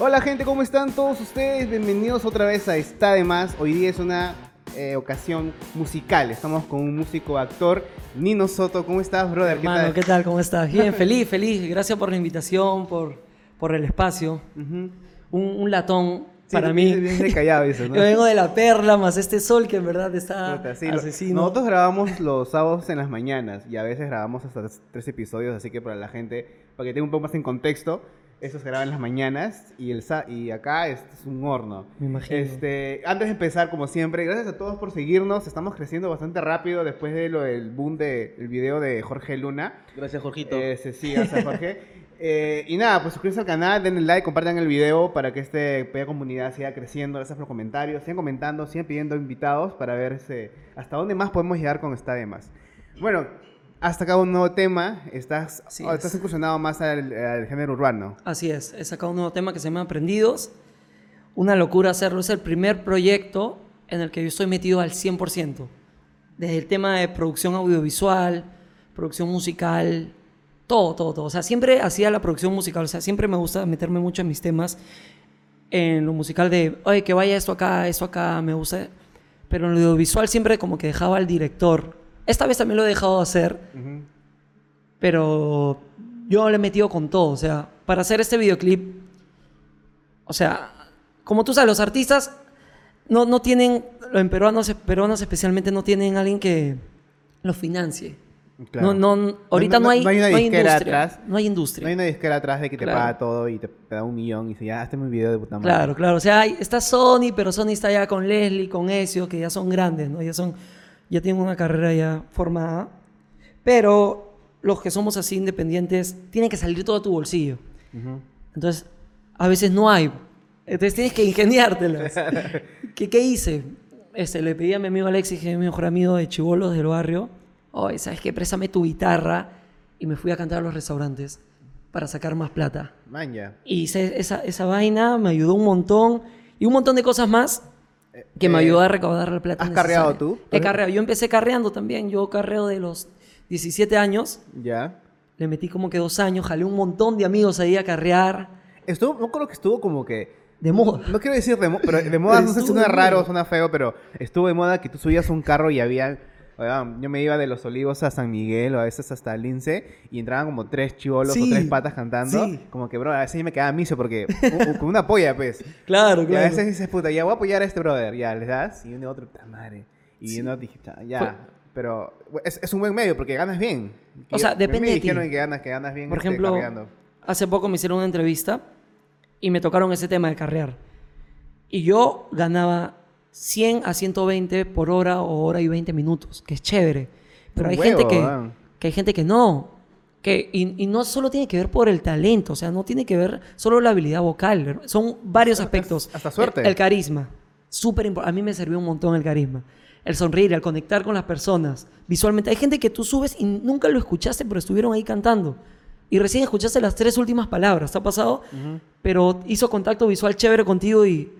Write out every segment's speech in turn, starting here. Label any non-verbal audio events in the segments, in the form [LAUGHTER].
Hola gente, ¿cómo están todos ustedes? Bienvenidos otra vez a Está de Más. Hoy día es una eh, ocasión musical. Estamos con un músico actor, Nino Soto. ¿Cómo estás, brother? Hermano, ¿qué tal? ¿Cómo estás? Bien, [LAUGHS] feliz, feliz. Gracias por la invitación, por, por el espacio. Un, un latón Sí, para mí. [LAUGHS] Yo vengo de la perla, más este sol que en verdad está sí, asesino. Nosotros grabamos los sábados en las mañanas y a veces grabamos hasta tres episodios, así que para la gente, para que tenga un poco más en contexto, eso se graba en las mañanas y, el, sa- y acá es, es un horno. Me imagino. Este, antes de empezar, como siempre, gracias a todos por seguirnos. Estamos creciendo bastante rápido después de lo del boom del video de Jorge Luna. Gracias, Jorgito. Eh, sí, sí, gracias, Jorge. [LAUGHS] Eh, y nada, pues suscríbanse al canal, denle like, compartan el video para que este pequeña comunidad siga creciendo. Gracias por los comentarios, sigan comentando, sigan pidiendo invitados para ver hasta dónde más podemos llegar con esta de más. Bueno, hasta acá un nuevo tema. Estás, oh, es. estás incursionado más al, al género urbano. Así es, he sacado un nuevo tema que se llama Aprendidos. Una locura hacerlo, es el primer proyecto en el que yo estoy metido al 100%. Desde el tema de producción audiovisual, producción musical, todo, todo, todo. O sea, siempre hacía la producción musical, o sea, siempre me gusta meterme mucho en mis temas, en lo musical de, oye, que vaya esto acá, esto acá, me gusta. Pero en lo audiovisual siempre como que dejaba al director. Esta vez también lo he dejado de hacer, pero yo le he metido con todo. O sea, para hacer este videoclip, o sea, como tú sabes, los artistas no, no tienen, en peruanos, peruanos especialmente, no tienen alguien que los financie. Claro. No, no, ahorita No- hay, no hay una no hay disquera industria. atrás. No hay industria. No hay una disquera atrás de que te paga todo y te, te da un millón y dice, ya, hazte un video de puta madre. Claro, claro. O sea, hay- está Sony, pero Sony está ya con Leslie, con Ezio, que ya son grandes, ¿no? Ya son, ya tienen una carrera ya formada. Pero los que somos así independientes, tiene que salir todo de tu bolsillo. Entonces, a veces no hay. Entonces tienes que ingeniártelas. [LAUGHS] ¿Qué, ¿Qué hice? Este, le pedí a mi amigo Alexis, que es mi mejor amigo de Chivolos del barrio, oye, ¿sabes qué? Préstame tu guitarra. Y me fui a cantar a los restaurantes para sacar más plata. Man, ya. Y hice esa, esa vaina, me ayudó un montón. Y un montón de cosas más que me eh, ayudó a recaudar la plata. ¿has carreado tú? He carreado. Yo empecé carreando también. Yo carreo de los 17 años. Ya. Le metí como que dos años. Jalé un montón de amigos ahí a carrear. Estuvo, no creo que estuvo como que De moda. No quiero decir de moda, pero de moda [LAUGHS] no sé si suena raro, suena feo, pero estuvo de moda que tú subías un carro y había... oigan, Yo me iba de Los Olivos a San Miguel o a veces hasta Lince y entraban como tres chivolos Sí, o tres patas cantando. sí. Como que, bro, a veces yo me quedaba miso porque... con una polla, pues. [LAUGHS] Claro, Y a claro. veces dices, puta, ya voy a apoyar a este brother. Ya, les das y uno y otro, puta madre. Y uno dije, "Cha, ya... Fue- Pero es, es un buen medio porque ganas bien. O sea, Y- depende me de ti. que ganas, que ganas bien Por este, ejemplo, cargando. hace poco me hicieron una entrevista y me tocaron ese tema de carrear. Y yo ganaba 100 a 120 por hora o hora y 20 minutos, que es chévere. Pero hay huevo, gente que, que hay gente que no. Que, y, y no solo tiene que ver por el talento, o sea, no tiene que ver solo la habilidad vocal. Son varios aspectos. hasta suerte. El, el carisma. Súper importante. A mí me sirvió un montón el carisma. El sonreír, el conectar con las personas. Visualmente. Hay gente que tú subes y nunca lo escuchaste, pero estuvieron ahí cantando. Y recién escuchaste las tres últimas palabras. ¿Te ha pasado? Pero hizo contacto visual chévere contigo y.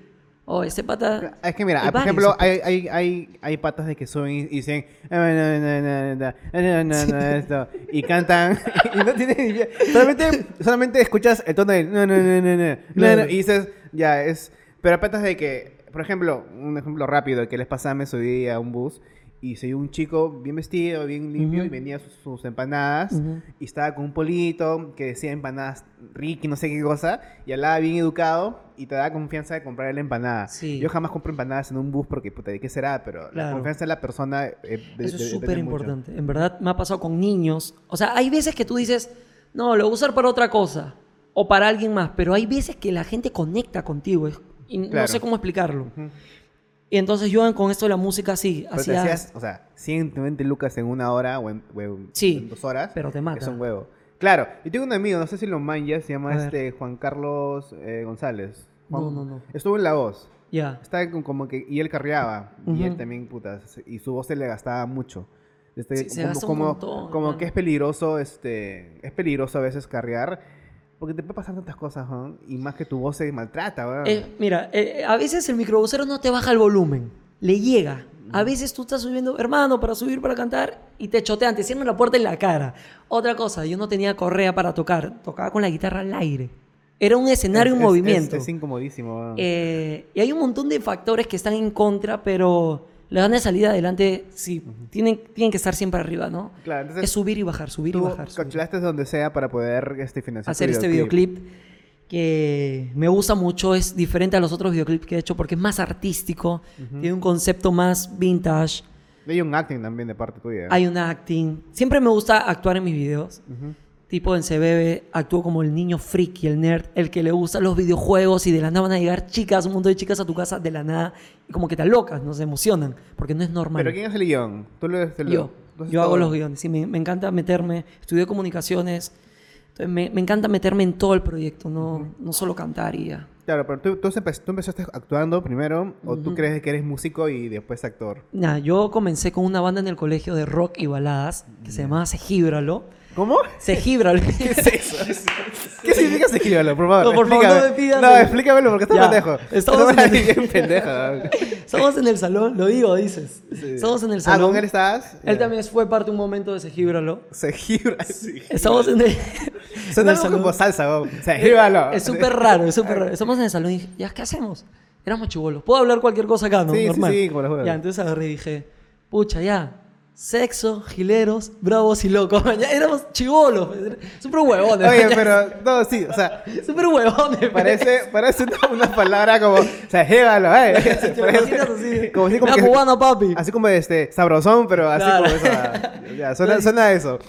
Oh, este pata. Es que mira, Hay por ejemplo, hay, hay, hay, hay patas de que suben y dicen "Ah, no, no, no, no, no, no, no, esto", y cantan y no tienen ni idea. solamente, solamente escuchas el tono de no, no, no, no, y dices, ya, es... Pero hay patas de que, por ejemplo, un ejemplo rápido, que les pasaba, me subí a un bus y se vio un chico bien vestido, bien limpio, Ujú. y venía sus, sus empanadas, Ujú. y estaba con un polito que decía empanadas Ricky, no sé qué cosa, y hablaba bien educado, y te da confianza de comprar la empanada. Sí. Yo jamás compro empanadas en un bus porque, puta, ¿de qué será? Pero la Claro. confianza de la persona... eh, de- Eso es súper importante. En verdad me ha pasado con niños. O sea, hay veces que tú dices, no, lo voy a usar para otra cosa. O para alguien más. Pero hay veces que la gente conecta contigo. Y no Claro. sé cómo explicarlo. Ujú. Y entonces yo con esto de la música sí, Pero te hacía... hacías, o sea, 120 lucas en una hora o en, o en- Sí, dos horas. pero te mata. Es un huevo. Claro, yo tengo un amigo, no sé si lo manjas, se llama A ver. este Juan Carlos eh, González. Juan- No, no, no. Estuvo en La Voz. Ya. Estaba con- como que... Y él carreaba. Y Ujú. él también, puta, se- y su voz se le gastaba mucho. Este, Sí, se como gasta un como, montón, como que es peligroso, este... Es peligroso a veces carrear. Porque te puede pasar tantas cosas, ¿no? Y más que tu voz se maltrata, weón. Eh, mira, eh, a veces el microbusero no te baja el volumen. Le llega. A veces tú estás subiendo, hermano, para subir, para cantar, y te chotean, te cierran la puerta en la cara. Otra cosa, yo no tenía correa para tocar, tocaba con la guitarra al aire. Era un escenario en Es- es- movimiento. Es, incomodísimo. Eh, y hay un montón de factores que están en contra, pero le dan de salida adelante, sí, tienen, tienen que estar siempre arriba, ¿no? claro, entonces es subir y bajar, subir y tú bajar. subir. cancelaste donde sea para poder este, financiar hacer este videoclip que me gusta mucho, es diferente a los otros videoclips que he hecho porque es más artístico, tiene un concepto más vintage, Hay un acting también de parte tuya. hay un acting. Siempre me gusta actuar en mis videos. Ujú. Tipo en CBB, actúo como el niño friki, el nerd, el que le gustan los videojuegos y de la nada van a llegar chicas, un montón de chicas a tu casa de la nada y como que te locas, no se emocionan, porque no es normal. ¿Pero quién hace el guion? ¿Tú lo te lo- Yo, yo hago los guiones, sí, me, me encanta meterme, estudié comunicaciones, entonces me, me encanta meterme en todo el proyecto, no, no solo cantar y ya. Claro, pero tú, tú, empe- tú empezaste actuando primero o tú crees que eres músico y después actor. Nada, yo comencé con una banda en el colegio de rock y baladas que se llamaba Segíbralo. ¿Cómo? Segíbralo. [LAUGHS] ¿Qué es eso? ¿Qué significa esquívalo? Por favor, No, por favor, no me pidas No, el- explícamelo porque estás pendejo. estamos en el- bien pendejo. [LAUGHS] Estamos en el salón, lo digo, dices. Sí. Estamos en el Ah, salón. ¿con él estás? Él también fue parte un momento de Segíbralo. Se gira. [LAUGHS] Sí. Estamos en el, Suena algo como salón. salsa, gíralo. Es súper raro, es súper raro. Estamos en el salón y dije, ¿ya qué hacemos? Éramos chibolos. Puedo hablar cualquier cosa acá, ¿no? Sí, sí, Normal. sí, como los juegos. Ya, entonces agarré y dije, pucha, ya. Sexo, gileros, bravos y locos. [LAUGHS] Ya éramos chibolos. Súper huevones. Oye, [LAUGHS] pero, no, sí, o sea, Súper huevones. parece, parece una, una palabra como, se gíralo, eh. [LAUGHS] ¿Te imaginas así? Como así como que- cubano, papi. Así como este, sabrosón, pero así Claro. como esa. Ya, suena, eso.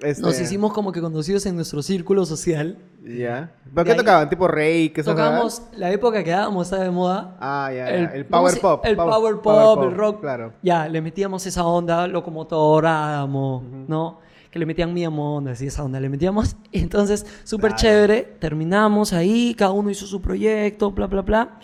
Este, Nos hicimos como que conocidos en nuestro círculo social. Ya. ¿Pero qué tocaban? ¿Tipo rey? ¿Qué Tocamos la época que dábamos, estaba de moda. Ah, ya, ya. El, ¿cómo power pop. El power, pop, power el rock. Claro. Ya, le metíamos esa onda, locomotor, Adamo, ¿no? Que le metían mi onda, así esa onda. Le metíamos. [LAUGHS] Entonces, súper Claro. chévere. Terminamos ahí, cada uno hizo su proyecto, bla, bla, bla.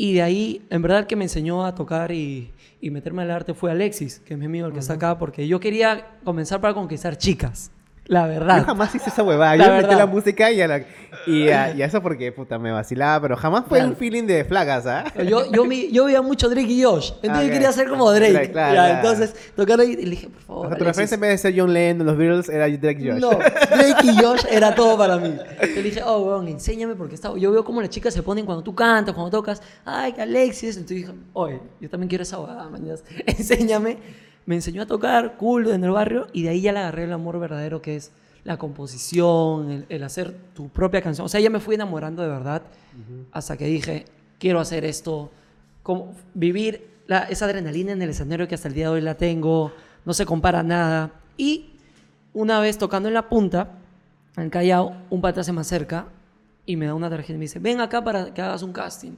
Y de ahí, en verdad, el que me enseñó a tocar y, y meterme al arte fue Alexis, que es mi amigo el que está acá, porque yo quería comenzar para conquistar chicas. La verdad. Yo jamás hice esa huevada. La Yo metí verdad. la música y a, la, y, a, y a eso porque, puta, me vacilaba. Pero jamás fue Claro. un feeling de flagas, ¿ah? Yo, yo, mi- yo veía mucho Drake y Josh. Entonces Ah, yo quería ser como Drake. Claro, claro, Ya. Entonces tocar ahí y le dije, por favor. O sea, tu referencia en vez de ser John Lennon, los Beatles, era Drake Josh. No, Drake y Josh era todo para mí. [LAUGHS] Yo le dije, oh, weón, enséñame porque está... yo veo cómo las chicas se ponen cuando tú cantas, cuando tocas. Ay, que Alexis. Entonces dije, oye, yo también quiero esa huevada, man. [LAUGHS] Enséñame. Me enseñó a tocar cool en el barrio y de ahí ya le agarré el amor verdadero que es la composición, el, el hacer tu propia canción. O sea, ya me fui enamorando de verdad hasta que dije, quiero hacer esto, como vivir la- esa adrenalina en el escenario que hasta el día de hoy la tengo, no se compara a nada. Y una vez tocando en la punta, en Callao, un pata se me acerca y me da una tarjeta y me dice, ven acá para que hagas un casting.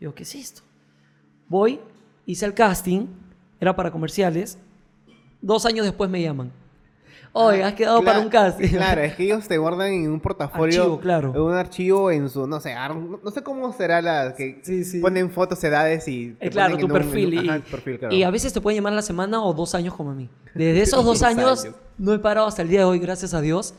Y yo, ¿qué es esto? Voy, hice el casting, era para comerciales. Dos años después me llaman. Oye, has quedado para Cla- un casting. [LAUGHS] Claro, es que ellos te guardan en un portafolio. Archivo, claro. En un archivo en su, no sé, no sé cómo será la que Sí, sí. ponen fotos, edades y. te Eh, claro, tu perfil. un- y, ajá, perfil, claro. y a veces te pueden llamar la semana o dos años como a mí. Desde [LAUGHS] esos dos años, no he parado hasta el día de hoy, gracias a Dios.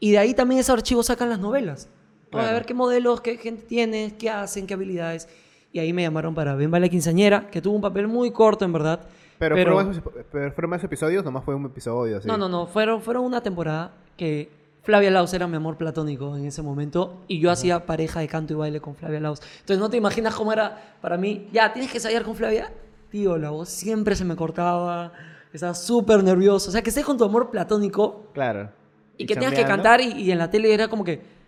Y de ahí también esos archivos sacan las novelas. Oye, A Claro. ver qué modelos, qué gente tienes, qué hacen, qué habilidades. Y ahí me llamaron para Ben Vale Quinceañera, que tuvo un papel muy corto, en verdad. Pero, ¿fueron, más, pero fueron más episodios, nomás fue un episodio. Así. No, no, no. Fueron, fueron una temporada que Flavia Laus era mi amor platónico en ese momento y yo hacía pareja de canto y baile con Flavia Laus. Entonces no te imaginas cómo era para mí. Ya, tienes que ensayar con Flavia. Tío, la voz siempre se me cortaba. Estaba súper nervioso. O sea, que estés con tu amor platónico Claro. y que tengas que cantar y, y en la tele era como que...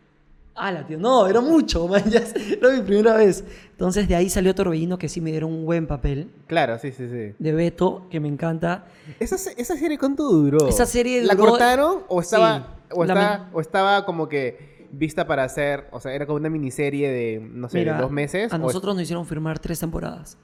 ¡Hala, tío! No, era mucho, [LAUGHS] man. ya era mi primera vez. Entonces de ahí salió Torbellino, que sí me dieron un buen papel. Claro, sí, sí, sí. De Beto, que me encanta. ¿Esa, esa serie cuánto duró? Esa serie ¿La duró- cortaron o estaba, Sí, o, estaba, o estaba como que vista para hacer, o sea, era como una miniserie de, no sé, Mira, de dos meses? A o- nosotros nos hicieron firmar tres temporadas.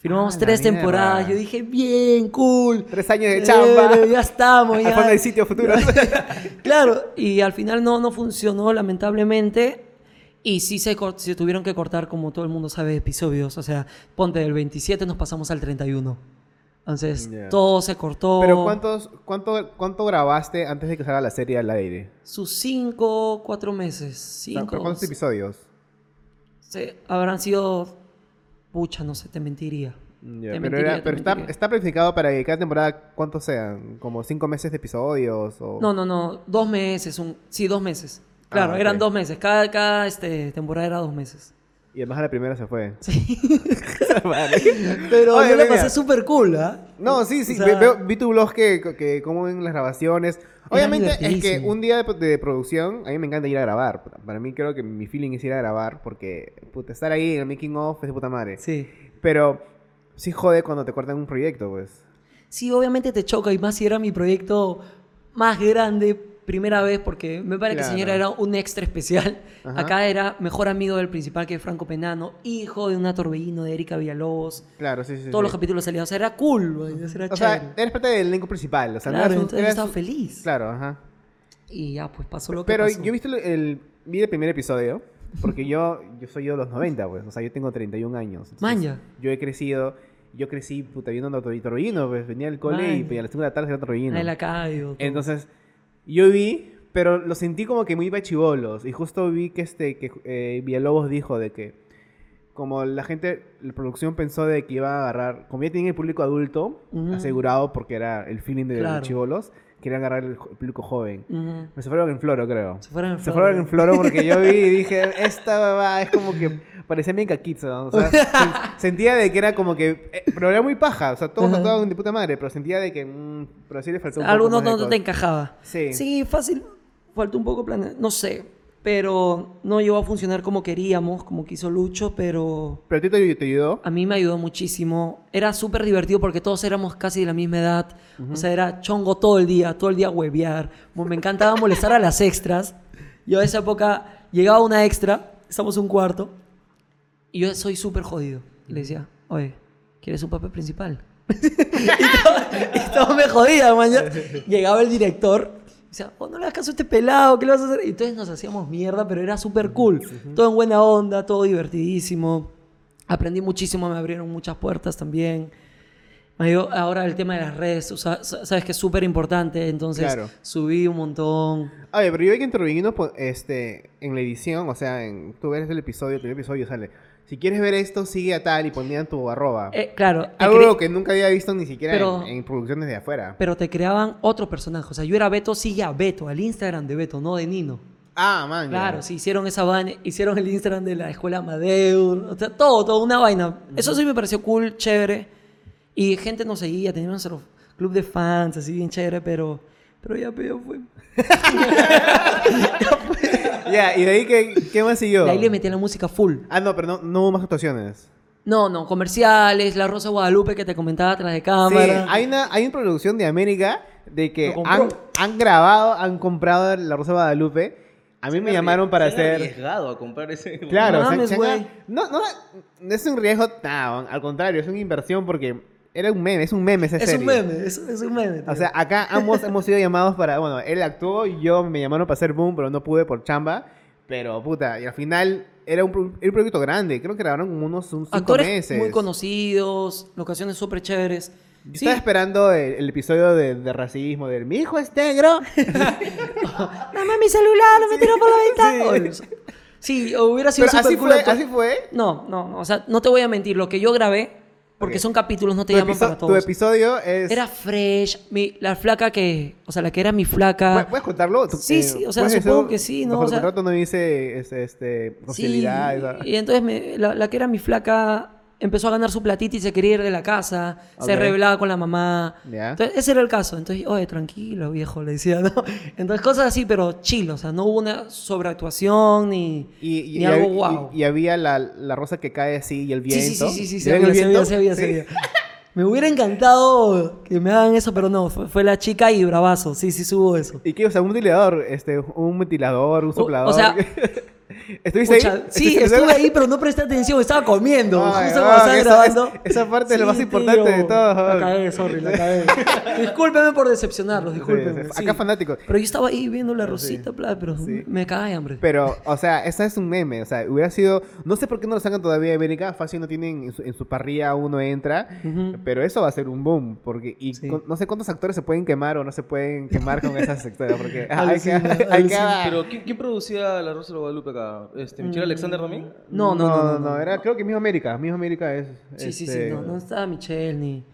Firmamos Ah, tres temporadas. Yo dije, bien, cool. Tres años de chamba. Ya estamos, [LAUGHS] ya. del sitio futuro. [LAUGHS] claro, y al final no, no funcionó, lamentablemente. Y sí se, se tuvieron que cortar, como todo el mundo sabe, episodios. O sea, ponte del 27 nos pasamos al 31. Entonces, todo se cortó. Pero ¿cuántos, cuánto, ¿cuánto grabaste antes de que salga la serie al aire? Sus cinco, cuatro meses. Cinco. ¿pero ¿Cuántos episodios? se- habrán sido. Pucha, no sé, te mentiría. Te pero mentiría, era- te pero está, mentiría. está planificado para que cada temporada, ¿cuántos sean? ¿Como cinco meses de episodios? O... No, no, no. Dos meses. Un... Sí, dos meses. Claro, Ah, ok. eran dos meses. Cada, cada este, temporada era dos meses. Y además a la primera se fue. Sí. [LAUGHS] Pero Oye, yo la pasé súper cool, ¿ah? No, sí, sí. O sea- vi tu blog que, que cómo ven las grabaciones. Obviamente es que un día de, de producción, a mí me encanta ir a grabar. Para mí creo que mi feeling es ir a grabar porque puta, estar ahí en el making of es de puta madre. Sí. Pero sí jode cuando te cortan un proyecto, pues. Sí, obviamente te choca, y más si era mi proyecto más grande, primera vez, porque me parece que Claro. señora era un extra especial. Ajá. Acá era mejor amigo del principal que Franco Penano, hijo de una torbellino de Erika Villalobos. Claro, sí, sí. Todos sí. los capítulos salían, o sea, era cool, güey, era O chévere. sea, eres parte del elenco principal. O sea, no claro, eras un- entonces yo eras estaba feliz. Claro, ajá. Y ya, pues pasó lo que Pero pasó. yo he visto el, el- vi el primer episodio porque yo yo soy yo de los 90, pues, o sea, yo tengo 31 años. Manja. Yo he crecido, yo crecí puta viendo a Tor- Torbellino, pues venía al cole y Manja. pues, a las 5 de la tarde era Torbellino. Ahí la todo. Entonces, yo vi, pero lo sentí como que muy bachibolos y justo vi que este que eh, Villalobos dijo de que como la gente, la producción pensó de que iba a agarrar, como ya tienen el público adulto asegurado porque era el feeling de Claro. los chivolos, querían agarrar el, público joven. Me se fueron en floro, creo. Se fueron en Se floro. fueron en floro porque yo vi y [LAUGHS] dije, esta babá es como que parecía bien caquizo. ¿no? O sea, [LAUGHS] sen- sentía de que era como que. eh, pero era muy paja, o sea, todos Ajá. actuaban de puta madre, pero sentía de que. mm, pero sí le faltó un poco Algunos más no de te encajaba. Sí. Sí, fácil. Faltó un poco planear. No sé. Pero no llegó a funcionar como queríamos, como quiso Lucho, pero Pero a ti te, te ayudó. a mí me ayudó muchísimo. Era súper divertido porque todos éramos casi de la misma edad. O sea, era chongo todo el día, todo el día huevear. Me encantaba molestar a las extras. Yo a esa época llegaba una extra, estamos un cuarto, y yo soy súper jodido. Le decía, oye, ¿quieres un papel principal? [LAUGHS] y, todo, y todo me jodía, man. Llegaba el director. Y Decía, oh, no le hagas caso a este pelado, ¿qué le vas a hacer? Y entonces nos hacíamos mierda, pero era súper cool. Todo en buena onda, todo divertidísimo. Aprendí muchísimo, me abrieron muchas puertas también. Ahora el tema de las redes, o sea, sa- sabes que es súper importante, entonces Claro. subí un tontón. Oye, pero yo vi que Torbellino, po- este, en la edición, o sea, en, tú ves el episodio, el primer episodio sale. Si quieres ver esto, sigue a tal y ponían tu arroba. Eh, claro, Algo que nunca había visto ni siquiera Pero- en, en producciones de afuera. pero te creaban otro personaje. O sea, yo era Beto, sigue a Beto, al Instagram de Beto, no de Nino. Ah, man. ya. Claro, sí, hicieron esa vaina, hicieron el Instagram de la escuela Amadeur, o sea, todo, todo, una vaina. Eso sí me pareció cool, chévere. Y gente nos seguía, teníamos nuestro club de fans, así bien chévere, pero, pero ya, pero ya fue. [LAUGHS] [LAUGHS] Ya, y de ahí, ¿qué, qué más siguió? De ahí le metí la música full. Ah, no, pero no, no hubo más actuaciones. No, no, comerciales, La Rosa de Guadalupe que te comentaba atrás de Sí, cámara. hay una, hay una producción de América de que han, han grabado, han comprado La Rosa de Guadalupe. A mí me llamaron para Se hacer... arriesgado a comprar ese. Claro, No se- mames, se han- güey. no, no, no es un riesgo, no, al contrario, es una inversión porque era un meme, es un meme esa es serie. un meme, es, es un meme. tío. O sea, acá ambos [LAUGHS] hemos sido llamados para, bueno, él actuó y yo me llamaron para hacer boom, pero no pude por chamba. Pero puta, y al final era un, era un proyecto grande, creo que grabaron como unos un- cinco Actores meses. muy conocidos, locaciones súper chéveres. Yo Sí, Estaba esperando el, el episodio de, de racismo, del mi hijo es negro. [LAUGHS] Mamá, mi celular, lo metieron por la ventana. Sí. Hubiera sido Pero así cool. fue, así fue. No, no, no, o sea, no te voy a mentir, lo que yo grabé, porque son capítulos, no te Tu, llaman para tu todos. episodio es... Era fresh, mi, la flaca que, o sea, la que era mi flaca. ¿Puedes- ¿Puedes contarlo? Tú- Sí, sí, o sea, ¿puedes supongo que sí, ¿no? O sea- el contrato no dice este, este, hostilidad. y entonces me- la, la que era mi flaca empezó a ganar su platita y se quería ir de la casa, se rebelaba con la mamá. Entonces, ese era el caso. Entonces, oye, tranquilo, viejo, le decía, ¿no? Entonces, cosas así, pero chill, o sea, no hubo una sobreactuación ni, Y, y- ni y algo y- guau. y había la, la rosa que cae así y el Sí, viento. sí, sí, sí, sí, se ¿Ven el veía, se veía, viento? se Sí. veía. Me hubiera encantado que me hagan eso, pero no, fue, fue la chica y bravazo, sí, sí subo eso. ¿Y qué? O sea, un ventilador, este, un ventilador, un O- soplador. o sea, [LAUGHS] ¿Estuviste Pucha, ahí? sí, ¿Estuviste- estuve ahí, pero no presté atención, estaba comiendo. Ay, justo cuando estaba esa- grabando. esa- esa parte es lo más Sí, importante de tío. todo. La cagué, sorry, la [LAUGHS] cagué. Discúlpeme por decepcionarlos, discúlpeme. sí. sí. Acá fanáticos. Pero yo estaba ahí viendo la rosita, pero Sí. me cae hambre. Pero, o sea, esa es un meme. O sea, hubiera sido. No sé por qué no lo sacan todavía de América. Fácil no tienen. En su, en su parrilla uno entra. Ujú. Pero eso va a ser un boom. Porque. Y Sí. con- no sé cuántos actores se pueden quemar o no se pueden quemar con esas actores. Porque. [LAUGHS] ah, hay que. Pero ¿quién, quién producía La Rosa de Guadalupe acá? Este, ¿Michelle Alexander también? Mm. No, no, no. no, no. Era, creo que mismo América. Mismo América es. Sí, sí, sí, este, no, no estaba Michelle ni.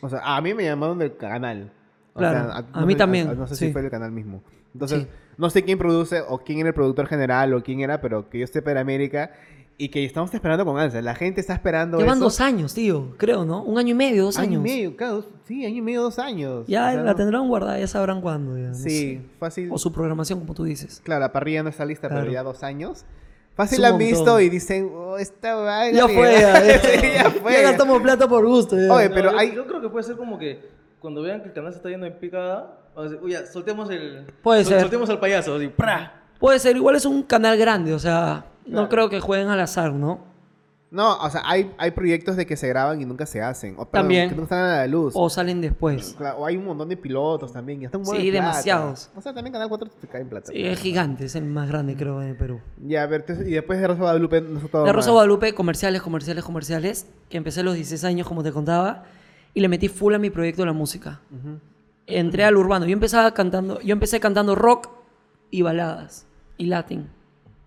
O sea, a mí me llamaron del canal. Claro, a mí también, No sé si fue el canal mismo. Entonces, no sé quién produce o quién era el productor general o quién era, pero que yo esté para América y que estamos esperando con ansia. La gente está esperando Llevan eso. dos años, tío, creo, ¿no? Un año y medio, dos Año años. y medio, claro, sí, año y medio, dos años. Ya O sea, la no- tendrán guardada, ya sabrán cuándo. ya, no Sí, sé. fácil. O su programación, como tú dices. Claro, la parrilla no está lista, Claro. pero ya dos años. Fácil la han montón. visto y dicen, oh, esta vaina. Ya fue, ya. [LAUGHS] Sí, ya fue. Ya gastamos plata por gusto. ya. Oye, No, pero yo, hay- yo creo que puede ser como que cuando vean que el canal se está yendo en picada, vamos a decir, uy, ya, soltemos el. Puede ser. Soltemos al payaso, así, ¡pra! Puede ser, igual es un canal grande, o sea, no Claro. creo que jueguen al azar, ¿no? No, o sea, hay, hay proyectos de que se graban y nunca se hacen. O, perdón, También. Que nunca están a la luz. O salen después. Claro, o hay un montón de pilotos también. Y hasta un Sí, de demasiados. O sea, también Canal 4 te cae en plata. Sí, es gigante, es el más grande, creo, en Perú. Ya, a ver, y después de Rosa Guadalupe, no sé todo De Rosa. Guadalupe, comerciales, comerciales, comerciales, que empecé a los 16 años, como te contaba, y le metí full a mi proyecto de la música. Ujú. Entré al urbano. Yo empezaba cantando, yo empecé cantando rock y baladas y latin.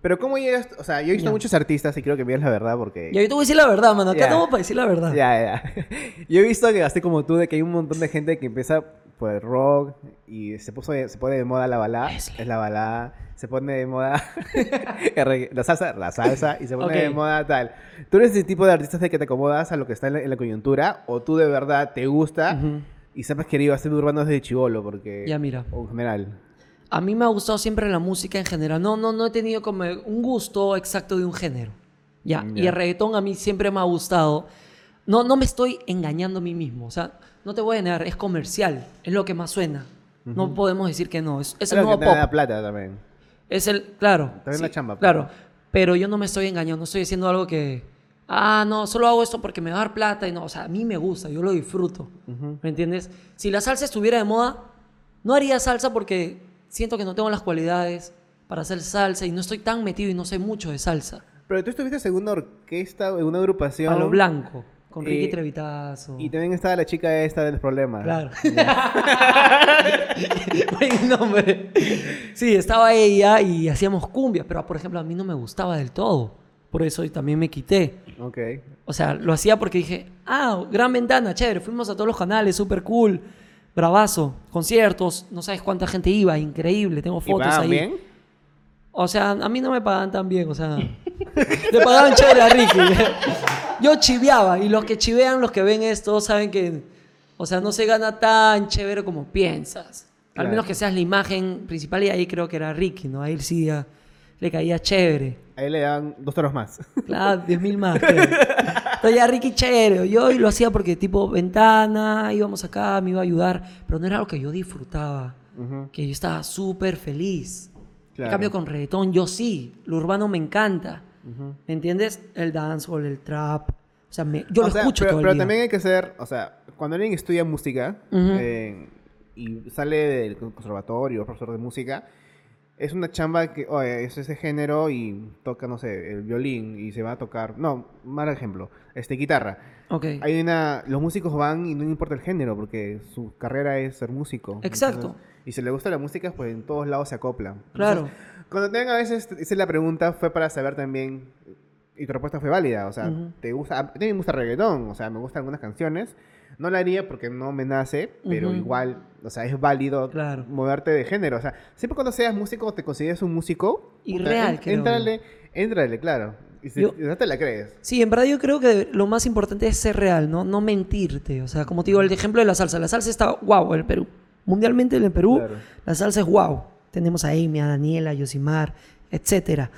Pero ¿cómo llegas? O sea, yo he visto Ya. muchos artistas y creo que me la verdad porque... Y ahí te voy a decir la verdad, mano. Acá Ya. estamos para decir la verdad. Ya, ya. [LAUGHS] Yo he visto que así como tú, de que hay un montón de gente que empieza por el rock y se puso se pone de moda la balada. Leslie. Es la balada. Se pone de moda [LAUGHS] la salsa, la salsa y se pone Ok. de moda tal. ¿Tú eres ese tipo de artistas de que te acomodas a lo que está en la, en la coyuntura o tú de verdad te gusta Ujú. y sabes que iba a ser urbano desde chivolo porque Ya, mira. o en general? A mí me ha gustado siempre la música en general. No, no, no he tenido como un gusto exacto de un género. Ya. Y Ya. el reggaetón a mí siempre me ha gustado. No, no me estoy engañando a mí mismo. O sea, no te voy a negar, es comercial. Es lo que más suena. No podemos decir que no. Es, es el nuevo que pop. da plata también. Es el, claro. También la chamba, pues. Claro. Pero yo no me estoy engañando, no estoy haciendo algo que, ah, no, solo hago esto porque me va a dar plata y no, o sea, a mí me gusta, yo lo disfruto. ¿Me entiendes? Si la salsa estuviera de moda, no haría salsa porque siento que no tengo las cualidades para hacer salsa y no estoy tan metido y no sé mucho de salsa. Pero tú estuviste en una orquesta, en una agrupación. Palo Blanco, con Ricky Eh, Trevitazo. Y también estaba la chica esta de los problemas. Claro. [LAUGHS] [LAUGHS] Buen nombre. Sí, estaba ella y hacíamos cumbia, pero por ejemplo a mí no me gustaba del todo. Por eso también me quité. Ok. O sea, lo hacía porque dije, ah, gran ventana, chévere, fuimos a todos los canales, súper cool, bravazo, conciertos, no sabes cuánta gente iba, increíble, tengo ¿Y fotos ahí. bien? O sea, a mí no me pagaban tan bien, o sea, [LAUGHS] le pagaban chévere a Ricky. [LAUGHS] Yo chiveaba y los que chivean, los que ven esto, saben que, o sea, no se gana tan chévere como piensas. Al Claro. menos que seas la imagen principal y ahí creo que era Ricky, ¿no? Ahí sí ya le caía chévere. Ahí le dan dos toros más. [LAUGHS] Claro, 10 mil más. creo. Entonces ya Ricky chévere. Yo lo hacía porque tipo ventana, íbamos acá, me iba a ayudar, pero no era algo que yo disfrutaba, Ujú. que yo estaba súper feliz. Claro. En cambio con reggaetón yo sí, lo urbano me encanta. Ujú. ¿Me entiendes? El dancehall, el trap. O sea, me- yo O lo sea, escucho pero, todo el pero día. también hay que ser, o sea, cuando alguien estudia música Ujú. eh, y sale del conservatorio profesor de música, es una chamba que, oye, es ese género y toca, no sé, el violín y se va a tocar, no, mal ejemplo, este, guitarra. Ok. Hay una, los músicos van y no importa el género porque su carrera es ser músico. Exacto. Entonces, y si le gusta la música, pues en todos lados se acoplan. Claro. Entonces, cuando tengan a veces, hice la pregunta, fue para saber también, y tu respuesta fue válida, o sea, Ujú. te gusta, a mí me gusta reggaetón, o sea, me gustan algunas canciones, no la haría porque no me nace, pero igual, o sea, es válido Claro. moverte de género, o sea, siempre cuando seas músico, te consideres un músico, Y real, creo. Éntrale, éntrale, claro, y si, Yo- te la crees. Sí, en verdad yo creo que lo más importante es ser real, ¿no? No mentirte. O sea, como te digo, el ejemplo de la salsa. La salsa está guau en el Perú. Mundialmente en el Perú, Claro. la salsa es guau. Tenemos a Amy, a Daniela, a Yosimar, etcétera.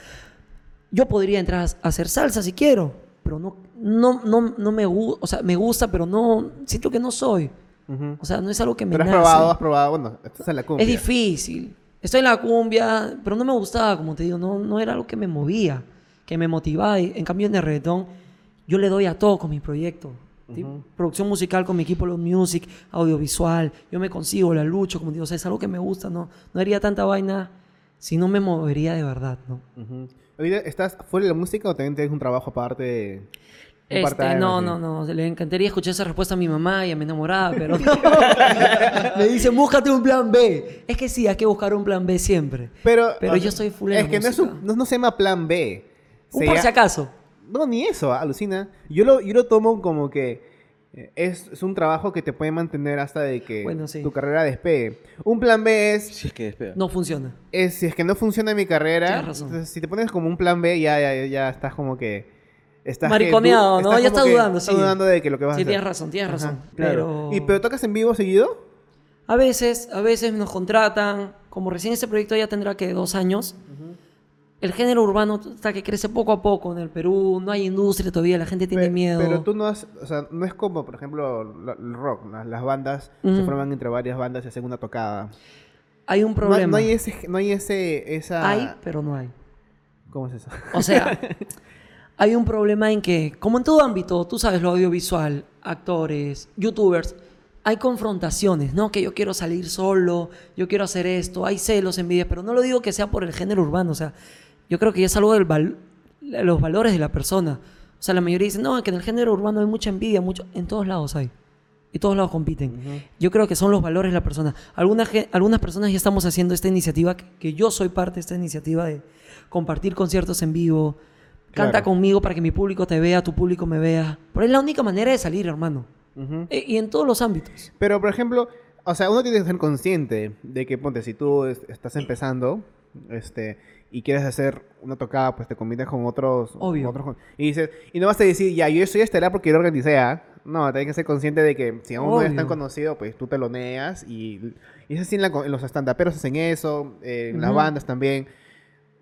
Yo podría entrar a hacer salsa si quiero, pero no, no, no, no me gusta, o sea, me gusta, pero no, siento que no soy. O sea, no es algo que me Pero has nace. probado, has probado, bueno, estás en la cumbia. Es difícil. Estoy en la cumbia, pero no me gustaba, como te digo, no, no era algo que me movía, que me motivaba. Y, En cambio, en el reggaetón, yo le doy a todo con mi proyecto. ¿sí? Producción musical con mi equipo Los Music, audiovisual. Yo me consigo, la lucho, como digo, o sea, es algo que me gusta, ¿no? No haría tanta vaina si no me movería de verdad, ¿no? ¿Estás fuera de la música o también tienes un trabajo aparte de... Este, no, no, no. Le encantaría escuchar esa respuesta a mi mamá y a mi enamorada, pero no. [LAUGHS] [LAUGHS] Me dice, búscate un plan B. Es que sí, hay que buscar un plan B siempre. Pero, Pero yo full en Es que no, es un- no, no se llama plan B. Un Se por si acaso. No, ni eso, alucina. Yo lo, yo lo tomo como que eh, es, es un trabajo que te puede mantener hasta de que Bueno, sí. tu carrera despegue. Un plan B es, Si es que despega. No funciona. es si es que no funciona mi carrera, Tienes razón. entonces, si te pones como un plan B, ya, ya, ya estás como que... Estás Mariconeado, ¿no? Ya que dudando, sí. dudando de que lo que vas a Sí, hacer. tienes razón, tienes Ajá, razón. claro. Pero... ¿Y pero tocas en vivo seguido? A veces, a veces nos contratan. Como recién este proyecto ya tendrá que dos años. El género urbano está que crece poco a poco en el Perú. No hay industria todavía, la gente tiene miedo. Pero tú no has, o sea, no es como, por ejemplo, el rock, ¿no? las bandas se forman entre varias bandas y hacen una tocada. Hay un No, problema. no hay ese, no hay ese, esa... Hay, pero no hay. ¿Cómo es eso? O sea, [LAUGHS] hay un problema en que, como en todo ámbito, tú sabes, lo audiovisual, actores, youtubers, hay confrontaciones, ¿no? Que yo quiero salir solo, yo quiero hacer esto, hay celos, envidias, pero no lo digo que sea por el género urbano, o sea, yo creo que ya es algo de los valores de la persona. O sea, la mayoría dicen, no, que en el género urbano hay mucha envidia, mucho, en todos lados hay. Y todos lados compiten. Yo creo que son los valores de la persona. Algunas, algunas personas ya estamos haciendo esta iniciativa, que, que yo soy parte de esta iniciativa de compartir conciertos en vivo. Canta Claro. conmigo para que mi público te vea, tu público me vea. Pero es la única manera de salir, hermano. Ujú. E- y en todos los ámbitos. Pero, por ejemplo, o sea, uno tiene que ser consciente de que, ponte, si tú es- estás empezando, este, y quieres hacer una tocada, pues te combinas con otros, Obvio. con otros- y dices, y no vas a decir, ya, yo soy estelar porque yo lo organicé, ¿ah? No, tienes que ser consciente de que si aún no es tan Obvio. conocido, pues tú te lo neas y, y es así en, la en los estandaperos hacen eso, eh, en las Ujú. bandas también.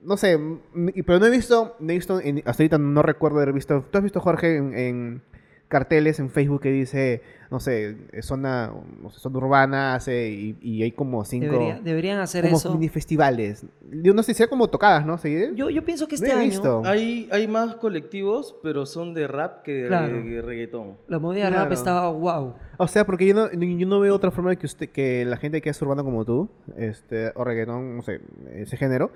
No sé, pero no he visto, no he visto, en- hasta ahorita no recuerdo haber visto, ¿tú has visto, Jorge, en, en carteles en Facebook que dice, no sé, eh, zona, no sé, zona urbana, hace, y, y hay como cinco, Debería- deberían hacer como eso. mini festivales. Yo no sé, sería como tocadas, ¿no? ¿Sí? Yo, yo pienso que este año visto. Hay, hay más colectivos, pero son de rap que de Claro. de reggaetón. la movida rap Claro. estaba wow. O sea, porque yo no, yo no veo otra forma de que usted, que la gente que es urbana como tú, este, o reggaetón, no sé, ese género,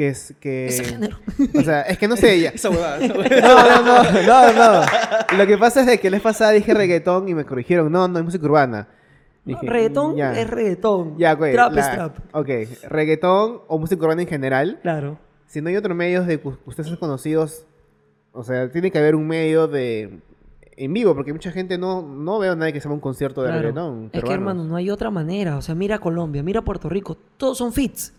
que es que... Ese género. O sea, es que no sé, ya, [LAUGHS] Esa huevada, esa huevada. No, no, no, no, no. Lo que pasa es de que vez pasada dije reggaetón y me corrigieron. No, no, es música urbana. No, Dije, reggaetón ya. es reggaetón. Ya, güey. Trap la- es trap. Ok, reggaetón o música urbana en general. Claro. Si no hay otros medios de ustedes sean conocidos, o sea, tiene que haber un medio de en vivo, porque mucha gente no, no veo a nadie que se va a un concierto de Claro. reggaetón. Es que, hermano, no hay otra manera. O sea, mira Colombia, mira Puerto Rico. Todos son fits.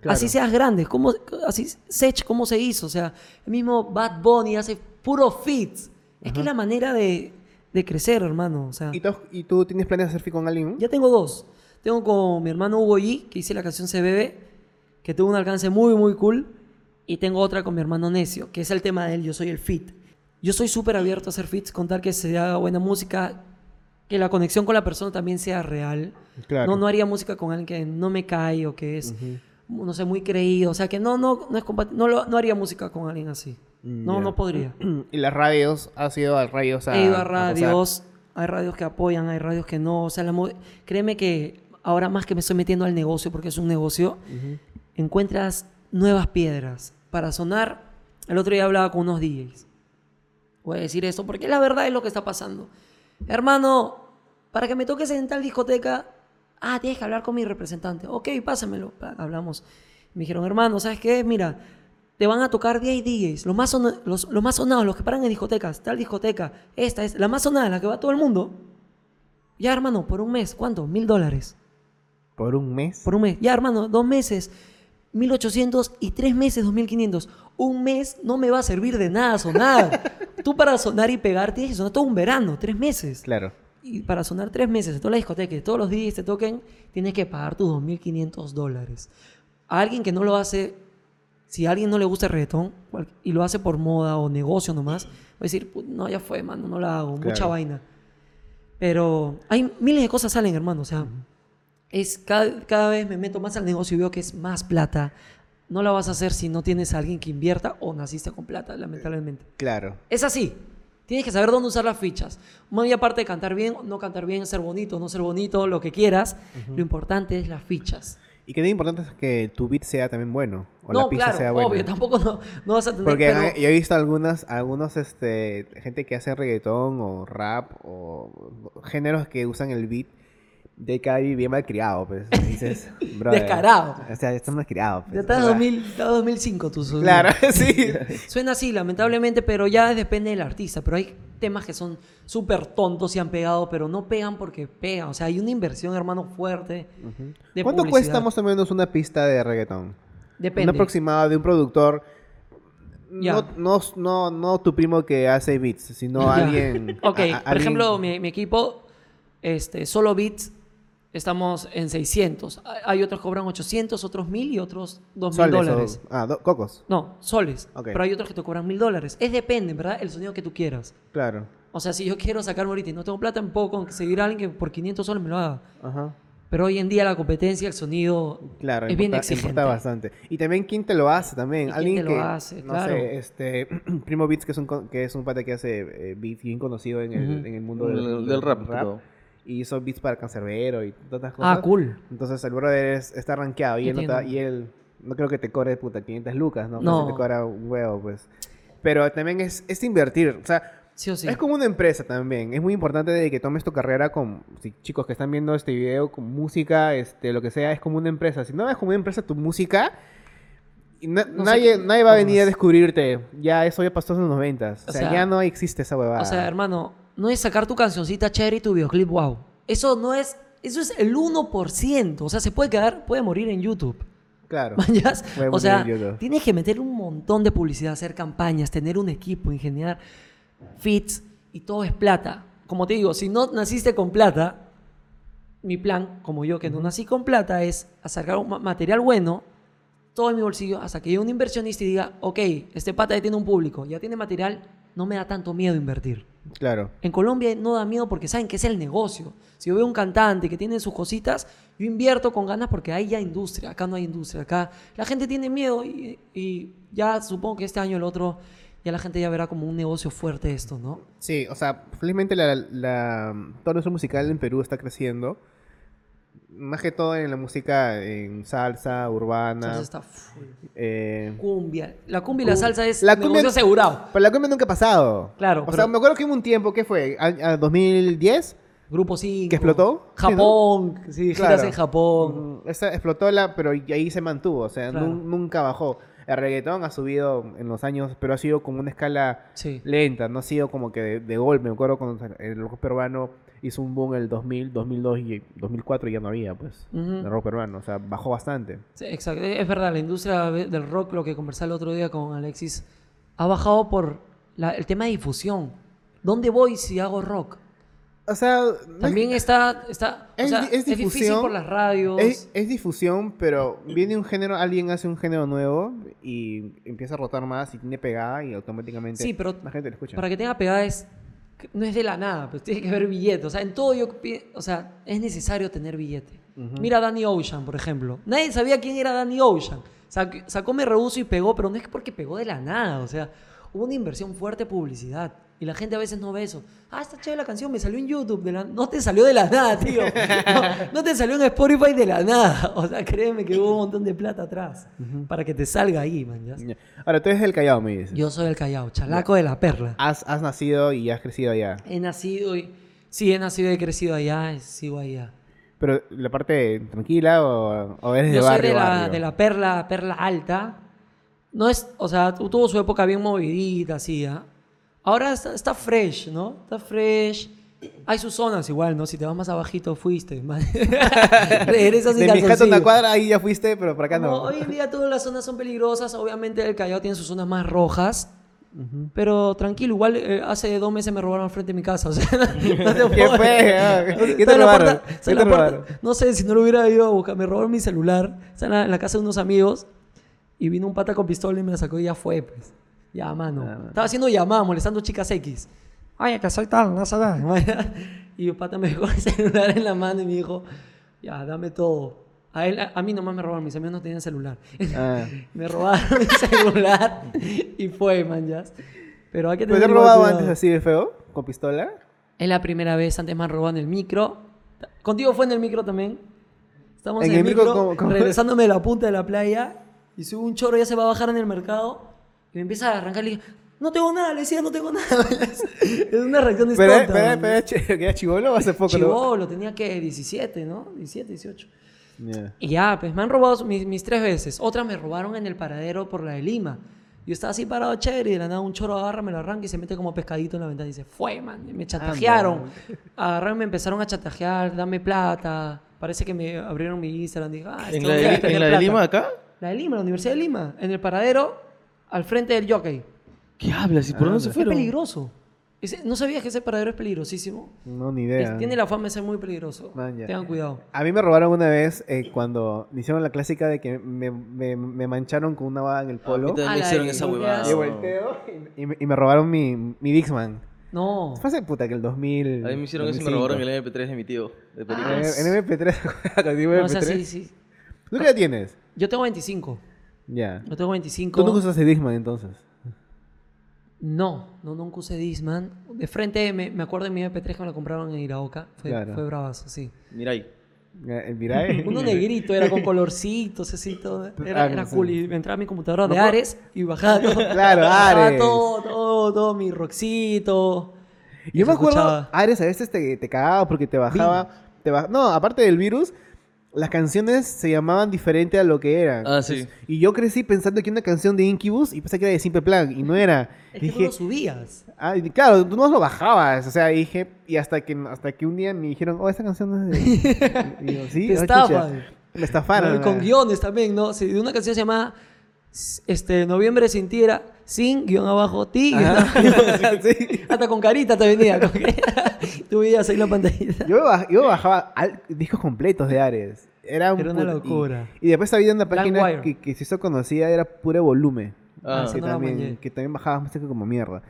Claro. Así seas grande. ¿Cómo, así, Sech, ¿cómo se hizo? O sea, el mismo Bad Bunny hace puro fits. Es que es la manera de, de crecer, hermano. O sea, ¿Y tú, ¿Y tú tienes planes de hacer fit con alguien? ya tengo dos. Tengo con mi hermano Hugo G, que hice la canción Se Bebe, que tuvo un alcance muy, muy cool. Y tengo otra con mi hermano Necio, que es el tema de él, yo soy el fit. Yo soy súper abierto a hacer fits, con tal que se haga buena música, que la conexión con la persona también sea real. Claro. No, no haría música con alguien que no me cae o que es, no sé, muy creído. O sea, que no, no, no es no, lo- no haría música con alguien así. No, no podría. [CLEARS THROAT] y las radios, has ido a radios a... He ido a radios, hay radios que apoyan, hay radios que no. O sea, la créeme que ahora más que me estoy metiendo al negocio, porque es un negocio, encuentras nuevas piedras para sonar. El otro día hablaba con unos DJs. Voy a decir esto porque la verdad es lo que está pasando. Hermano, para que me toques en tal discoteca, ah, tienes que hablar con mi representante. Ok, pásamelo. Hablamos. Me dijeron, hermano, ¿sabes qué? Mira, te van a tocar 10 DJs, los más, los, los más sonados, los que paran en discotecas, tal discoteca, esta es la más sonada, la que va todo el mundo. Ya, hermano, por un mes, ¿cuánto? Mil dólares. ¿Por un mes? Por un mes. Ya, hermano, dos meses, 1800 y tres meses, 2500. Un mes no me va a servir de nada sonar. [LAUGHS] Tú para sonar y pegar tienes que sonar todo un verano, tres meses. Claro. Y para sonar tres meses en toda la discoteca, y todos los días te toquen, tienes que pagar tus 2.500 dólares. A alguien que no lo hace, si a alguien no le gusta el reggaetón y lo hace por moda o negocio nomás, va a decir, "Put, no, ya fue, mano, no la hago, mucha vaina. Pero hay miles de cosas salen, hermano, o sea, es cada, cada vez me meto más al negocio y veo que es más plata. No la vas a hacer si no tienes a alguien que invierta o naciste con plata, lamentablemente. Claro. Es así. Tienes que saber dónde usar las fichas. Muy aparte de cantar bien, no cantar bien, ser bonito, no ser bonito, lo que quieras. Lo importante es las fichas. Y que lo importante es que tu beat sea también bueno. O no, la pista claro, sea buena. obvio, tampoco no, no vas a tener... Porque pero- yo he visto algunas, algunos, este, gente que hace reggaetón o rap o géneros que usan el beat de cada bien mal criado, pues. Y [LAUGHS] Dices, brother, Descarado. O sea, está mal criado. Pues, Ya estás o sea, 2000, estás 2005 tú. sonido. Claro, [LAUGHS] sí. Suena así, lamentablemente, pero ya depende del artista. Pero hay temas que son súper tontos y han pegado, pero no pegan porque pegan. O sea, hay una inversión, hermano, fuerte. de ¿Cuánto publicidad. cuesta más o menos una pista de reggaetón? Depende. Un aproximado de un productor. Ya. No, no, no, no tu primo que hace beats, sino [LAUGHS] alguien. Ok, a- a- por alguien- ejemplo, mi, mi equipo, este, solo Beats, estamos en 600. Hay- otros que cobran 800, otros 1000 y otros 2000 Soles o- dólares. ah, do- cocos. No, soles. Pero hay otros que te cobran 1000 dólares. Es depende, ¿verdad? El sonido que tú quieras. Claro. O sea, si yo quiero sacarme ahorita y no tengo plata, puedo conseguir a alguien que por 500 soles me lo haga. Ajá. Pero hoy en día la competencia, el sonido Claro, es bien importa, exigente. importa bastante. Y también quién te lo hace también. ¿Y quién Alguien te lo que, hace? no Claro. sé, este, [CLEARS THROAT] Primo Beats, que es un, que es un pata que hace eh, beats bien conocido en el, en el mundo Del- del, del rap, todo. Y hizo beats para Cancerbero y todas estas cosas. Ah, cool. Entonces el brother es- está rankeado y ¿Qué él, no tiene? y él no creo que te cobre puta 500 lucas, ¿no? No. Te cobra un huevo, pues. Pero también es, es invertir, o sea, Sí o sí. es como una empresa también. Es muy importante de que tomes tu carrera con, si, chicos que están viendo este video, con música, este, lo que sea, es como una empresa. Si no ves como una empresa tu música, y na- No nadie, qué nadie va a venir a descubrirte. Ya eso ya pasó en los noventas. O, O sea, sea, ya no existe esa huevada. O sea, hermano, no es sacar tu cancioncita chévere y tu videoclip wow. Eso no es, eso es el 1%. O sea, se puede quedar, puede morir en YouTube. claro. [LAUGHS] O sea, tienes que meter un montón de publicidad, hacer campañas, tener un equipo, ingeniar fits y todo es plata. Como te digo, si no naciste con plata, mi plan, como yo que no nací con plata, es sacar un ma- material bueno, todo en mi bolsillo, hasta que llegue un inversionista y diga, ok, este pata ya tiene un público, ya tiene material, no me da tanto miedo invertir. Claro. En Colombia no da miedo porque saben que es el negocio. Si yo veo un cantante que tiene sus cositas, yo invierto con ganas porque hay ya industria. Acá no hay industria. Acá la gente tiene miedo y, y ya supongo que este año o el otro ya la gente ya verá como un negocio fuerte esto, ¿no? Sí, o sea, felizmente la, la, todo nuestro musical en Perú está creciendo. Más que todo en la música en salsa, urbana. Entonces está full. eh, Cumbia. La cumbia y la salsa es la cumbia- asegurado. Pero la cumbia nunca ha pasado. Claro, O pero- sea, me acuerdo que hubo un tiempo, ¿qué fue? ¿A, a 2010? Grupo 5. ¿Que explotó? Sí, Japón. Sí, giras Claro. en Japón. Mm, Esa explotó la, pero ahí se mantuvo, o sea, Claro. nunca bajó. El reggaetón ha subido en los años, pero ha sido como una escala Sí. lenta, no ha sido como que de, de golpe. Me acuerdo cuando el rock peruano hizo un boom en el 2000, 2002 y 2004 y ya no había, pues, el rock peruano, o sea, bajó bastante. Sí, exacto. Es verdad, la industria del rock, lo que conversé el otro día con Alexis, ha bajado por la- el tema de difusión. ¿Dónde voy si hago rock? O sea, no es- También está, está o Es sea, di- es es, difícil difusión. por las radios. Es, es difusión, pero viene un género, alguien hace un género nuevo y empieza a rotar más y tiene pegada y automáticamente Sí, pero la gente lo escucha. Para que tenga pegada es no es de la nada, pues tiene que haber billete. O sea, en todo yo, o sea, es necesario tener billete. Mira a Danny Ocean, por ejemplo. Nadie sabía quién era Danny Ocean. Sac- sacó Me Rehuso y pegó, pero no es porque pegó de la nada. O sea, hubo una inversión fuerte publicidad. Y la gente a veces no ve eso. Ah, está chévere la canción, me salió en YouTube. de la- No te salió de la nada, tío. No, no te salió en Spotify de la nada. [LAUGHS] O sea, créeme que hubo un montón de plata atrás. Para que te salga ahí, man. Ahora, tú eres del Callao, me dices. Yo soy el Callao, chalaco de la perla. Has, has nacido y has crecido allá. He nacido y... Sí, he nacido y he crecido allá, y sigo allá. Pero la parte tranquila o, o eres de Yo soy barrio, de la, barrio? de la perla, perla alta. No es, o sea, tu- tuvo su época bien movidita, así, ¿ah? Ahora está, está fresh, ¿no? Está fresh. Hay sus zonas igual, ¿no? Si te vas más abajito, fuiste. [LAUGHS] Regresas sin De mi jato calzoncillo. cuadra ahí ya fuiste, pero por acá No, no. hoy en día todas las zonas son peligrosas. Obviamente el Callao tiene sus zonas más rojas. Pero tranquilo, igual eh, hace dos meses me robaron al frente de mi casa. O sea, [LAUGHS] no te [LAUGHS] ¿Qué fue? Ah, ¿qué te robaron? ¿Qué te robaron? No sé, si no lo hubiera ido a buscar, me robaron mi celular. Está en la, en la casa de unos amigos. Y vino un pata con pistola y me la sacó y ya fue, pues. Ya, mano. Ah, Estaba haciendo llamadas, molestando chicas X. Ay, que soy tal, no [LAUGHS] nada. Y el pata me dejó el celular en la mano y me dijo, ya, dame todo. A, él, a, a mí nomás me robaron, mis amigos no tenían celular. Ah. [LAUGHS] Me robaron [LAUGHS] mi celular y fue, man, ya. Pero hay que ¿Pero tener te han robado cuidado. antes así de feo? ¿Con pistola? Es la primera vez, antes me han robado en el micro. Contigo fue en el micro también. Estamos en, En el el micro, micro, ¿cómo- cómo? regresándome de la punta de la playa y subo un chorro, ya se va a bajar en el mercado y me empieza a arrancar y le digo, no tengo nada, le decía, no tengo nada. [LAUGHS] es una reacción de ¿Pero, pero, pero, era chivolo hace poco? no? Chivolo, tenía que 17, ¿no? 17, 18. Ya. Y ya, pues me han robado mis, mis tres veces. Otras me robaron en el paradero por la de Lima. Yo estaba así parado chévere y de la nada un choro agarra, me lo arranca y se mete como pescadito en la ventana y dice, fue, man. Me chantajearon. Agarraron y me empezaron a chantajear, dame plata. Parece que me abrieron mi Instagram. Dije, ah, ¿En la de, en la de plata". Lima acá? La de Lima, la Universidad de Lima. En el paradero, al frente del jockey. ¿Qué hablas? ¿Y por dónde se Es fueron? peligroso. Ese- ¿No sabías que ese paradero es peligrosísimo? No, ni Es- idea. tiene la fama de ser muy peligroso. Man, ya. Tengan cuidado. A mí me robaron una vez eh, cuando hicieron la clásica de que me, me- me mancharon con una baba en el polo. Ah, me hicieron esa huevada. Y volteo y, y me, y me robaron mi, mi Dixman. No. Fue hace puta que el 2000. A mí me hicieron eso y me 2005. robaron el MP3 de mi tío. De Ah, película. En, en MP3. contigo No, o sea, MP3. sí, sí. ¿Tú qué ya tienes? Yo tengo 25. Ya. Yo tengo 25. ¿Tú nunca usaste Dixman entonces? No, no, nunca usé Disman. De frente me, me acuerdo de mi MP3 que me lo compraron en Iraoka. Fue, Claro. fue bravazo, sí. Mira ahí. Ya, ¿El Mirai? [LAUGHS] Uno negrito, era con colorcitos, así todo. Era, Ah, era sí. cool. Y me entraba a mi computadora de Ares y bajaba todo. [LAUGHS] Claro, bajaba Ares. todo, todo, todo mi roxito. Yo me acuerdo, escuchaba. Ares a veces te, te cagaba porque te bajaba. Te baj- No, aparte del virus, las canciones se llamaban diferente a lo que eran. Ah, sí. Y yo crecí pensando que una canción de Incubus y pensé que era de Simple Plan y no era. Es que tú dije, lo subías. ah, y claro, tú no lo bajabas. O sea, dije, y hasta que, hasta que un día me dijeron, oh, esa canción no es de. [LAUGHS] Y yo, sí, Te oh, estafan. chucha". Me estafaron. No, y con ah. guiones también, ¿no? De una canción se llama este, Noviembre sin ti era sin guion abajo ti. guion Ajá. abajo. [LAUGHS] Sí. [LAUGHS] Hasta con carita te venía. con. [LAUGHS] Tú veías ahí la pantallita. Yo, baj- yo bajaba al- discos completos de Ares. Era, un Era una y- locura. Y, después había una página que, que se hizo conocida, era pura volumen. Ah, que, no también, que también bajaba música como mierda.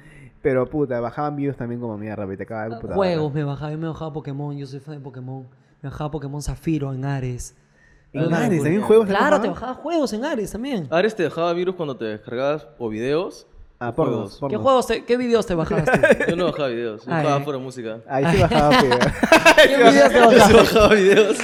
Pero puta, bajaban videos también como mierda, te acababa computador. Juegos me bajaba. Yo me bajaba Pokémon. Yo soy fan de Pokémon. Me bajaba Pokémon Zafiro en Ares. En Ares, también juegos. Claro, te bajaba juegos en Ares también. Ares te dejaba virus cuando te descargabas o videos. Ah, pornos, juegos. ¿Qué juegos, te- qué videos te bajaste? [LAUGHS] Yo no bajaba videos, yo Ah, bajaba fuera música. Ahí sí bajaba, [LAUGHS] pero. ¿Qué [LAUGHS] videos te Yo sí bajaba videos.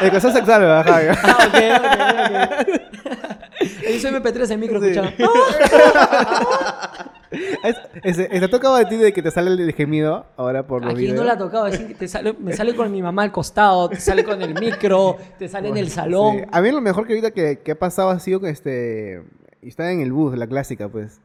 Educación sexual me bajaba. Ah, ok, ok, ok. Ahí soy MP3 en micro Sí. escuchaba. [LAUGHS] ¿Te ha tocado a ti de que te sale el gemido ahora por los Aquí no videos? la tocaba, es que te sale, me sale con mi mamá al costado, te sale con el micro, te sale en el salón. Sí. A mí lo mejor que ahorita que, que ha pasado ha sido que este. Estaba en el bus, la clásica, pues.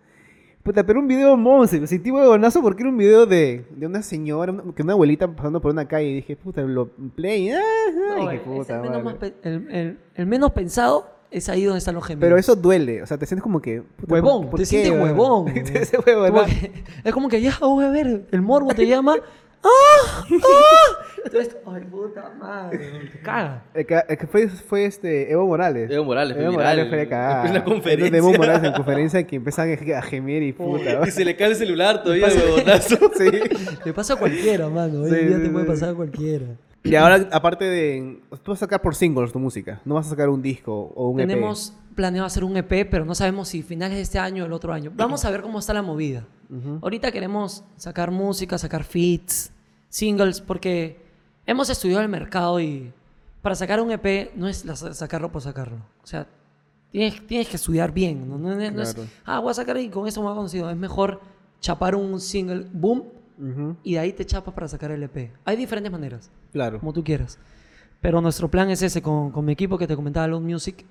Puta, pero un video monce, me sentí huevonazo porque era un video de, de una señora, una- que una abuelita pasando por una calle y dije, puta, lo play, ah, ah, No, dije, es puta, el, menos el- el- el menos pensado es ahí donde están los gemidos. Pero eso duele, o sea, te sientes como que... puta, Huevón, ¿por- por [LAUGHS] te qué, sientes huevón. Te ese huevón, Como que- es como que ya voy a ver, el morbo te [LAUGHS] llama. ¡Ah! ¡Ah! Entonces, ay, puta madre, te caga. El que, el que fue, fue este Evo Morales. Evo Morales, Evo. Morales fue de cagada. [LAUGHS] En plena conferencia. Entonces, Evo Morales en conferencia que empiezan a gemir y puta. Y se le cae el celular todavía, huevonazo. sí. Le pasa a cualquiera, mano. Hoy Sí, día sí, te puede sí. pasar a cualquiera. Y ahora, aparte de... Tú vas a sacar por singles tu música. No vas a sacar un disco o un EP. Tenemos planeado hacer un EP, pero no sabemos si finales de este año o el otro año. Vamos a ver cómo está la movida. Ujú. Ahorita queremos sacar música, sacar feats, singles, porque hemos estudiado el mercado y para sacar un EP no es sacarlo por sacarlo. O sea, tienes, tienes que estudiar bien. No, No- no- es, Claro. ah, voy a sacar y con eso me voy a conocido. Es mejor chapar un single, boom, Ujú. y de ahí te chapas para sacar el EP. Hay diferentes maneras Claro. como tú quieras. Pero nuestro plan es ese con, con mi equipo que te comentaba, Lone Music,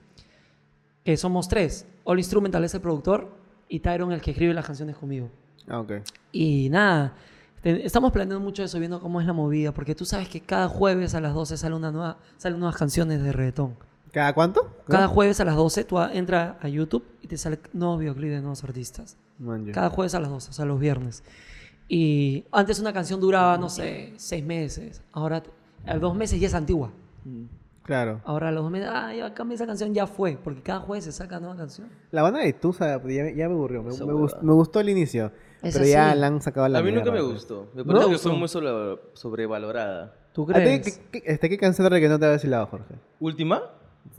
que somos tres. All Instrumental es el productor y Tyron el que escribe las canciones conmigo. Ah, ok. Y nada, te- estamos planeando mucho eso, viendo cómo es la movida, porque tú sabes que cada jueves a las 12 sale una nueva, salen nuevas canciones de reggaetón. ¿Cada cuánto? Cada jueves a las 12 tú entras a YouTube y te sale nuevos videoclips de nuevos artistas. Man, ya. Cada jueves a las 12, o sea, los viernes. Y antes una canción duraba, no sé, seis meses. Ahora, a los dos meses ya es antigua. Claro. Ahora a los dos meses, ah, ya cambié esa canción, ya fue. Porque cada jueves se saca nueva canción. La banda de Tusa ya, ya me aburrió. Me, me huevada. gust- me gustó el inicio. Es pero ya la han sacado a la A mí nunca me gustó. Me ¿No? parece que gustó? fue muy sobre- sobrevalorada. ¿Tú ¿A ti crees? qué, qué- este, qué canción de reggaetón te ha vacilado, Jorge? ¿Última?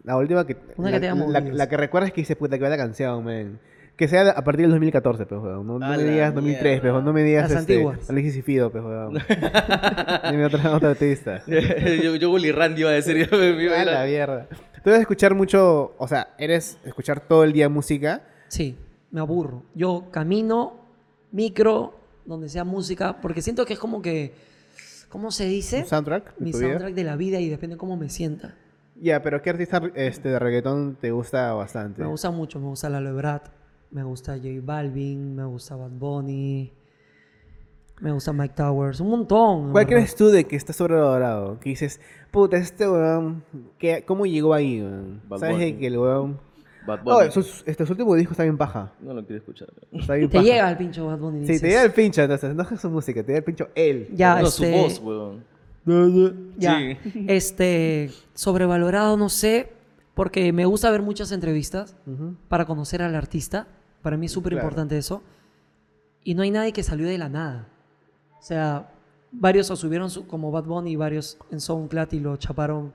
La última que... Una la, que tenga la, movidas. la que recuerdas que dice, puta, que va la canción, man. Que sea a partir del 2014, pues, weón. No, me la digas 2003, mierda. pues, no me digas Las este, antiguas. Alexis y Fido, pues, weón. [LAUGHS] Dime otra, otra artista. [LAUGHS] yo, yo Willy Randy iba a decir. yo me- me iba a la mierda. Tú debes escuchar mucho, o sea, eres escuchar todo el día música. Sí, me aburro. Yo camino, micro, donde sea música, porque siento que es como que, ¿cómo se dice? ¿Un soundtrack? de Mi vida? soundtrack de la vida y depende cómo me sienta. Ya, pero ¿qué artista este, de reggaetón te gusta bastante? Me gusta mucho, me gusta Lalo Ebrat, me gusta J Balvin, me gusta Bad Bunny, me gusta Mike Towers, un montón. ¿Cuál crees tú de que está sobrevalorado? Que dices, puta, este weón, ¿qué- ¿cómo llegó ahí, weón? Bad ¿Sabes de que el weón... Bad Oh, Bunny. sus, este, su último disco está bien paja. No lo quiero escuchar. Está [LAUGHS] bien Te paja. llega el pincho Bad Bunny. Sí, dices. te llega el pincho, entonces, no es su música, te llega el pincho él. Ya, no, este, su voz, weón. Ya, Sí. [LAUGHS] este, sobrevalorado no sé, porque me gusta ver muchas entrevistas para conocer al artista. Para mí es súper Claro. importante eso. Y no hay nadie que salió de la nada. O sea, varios o subieron su- como Bad Bunny varios en SoundCloud y lo chaparon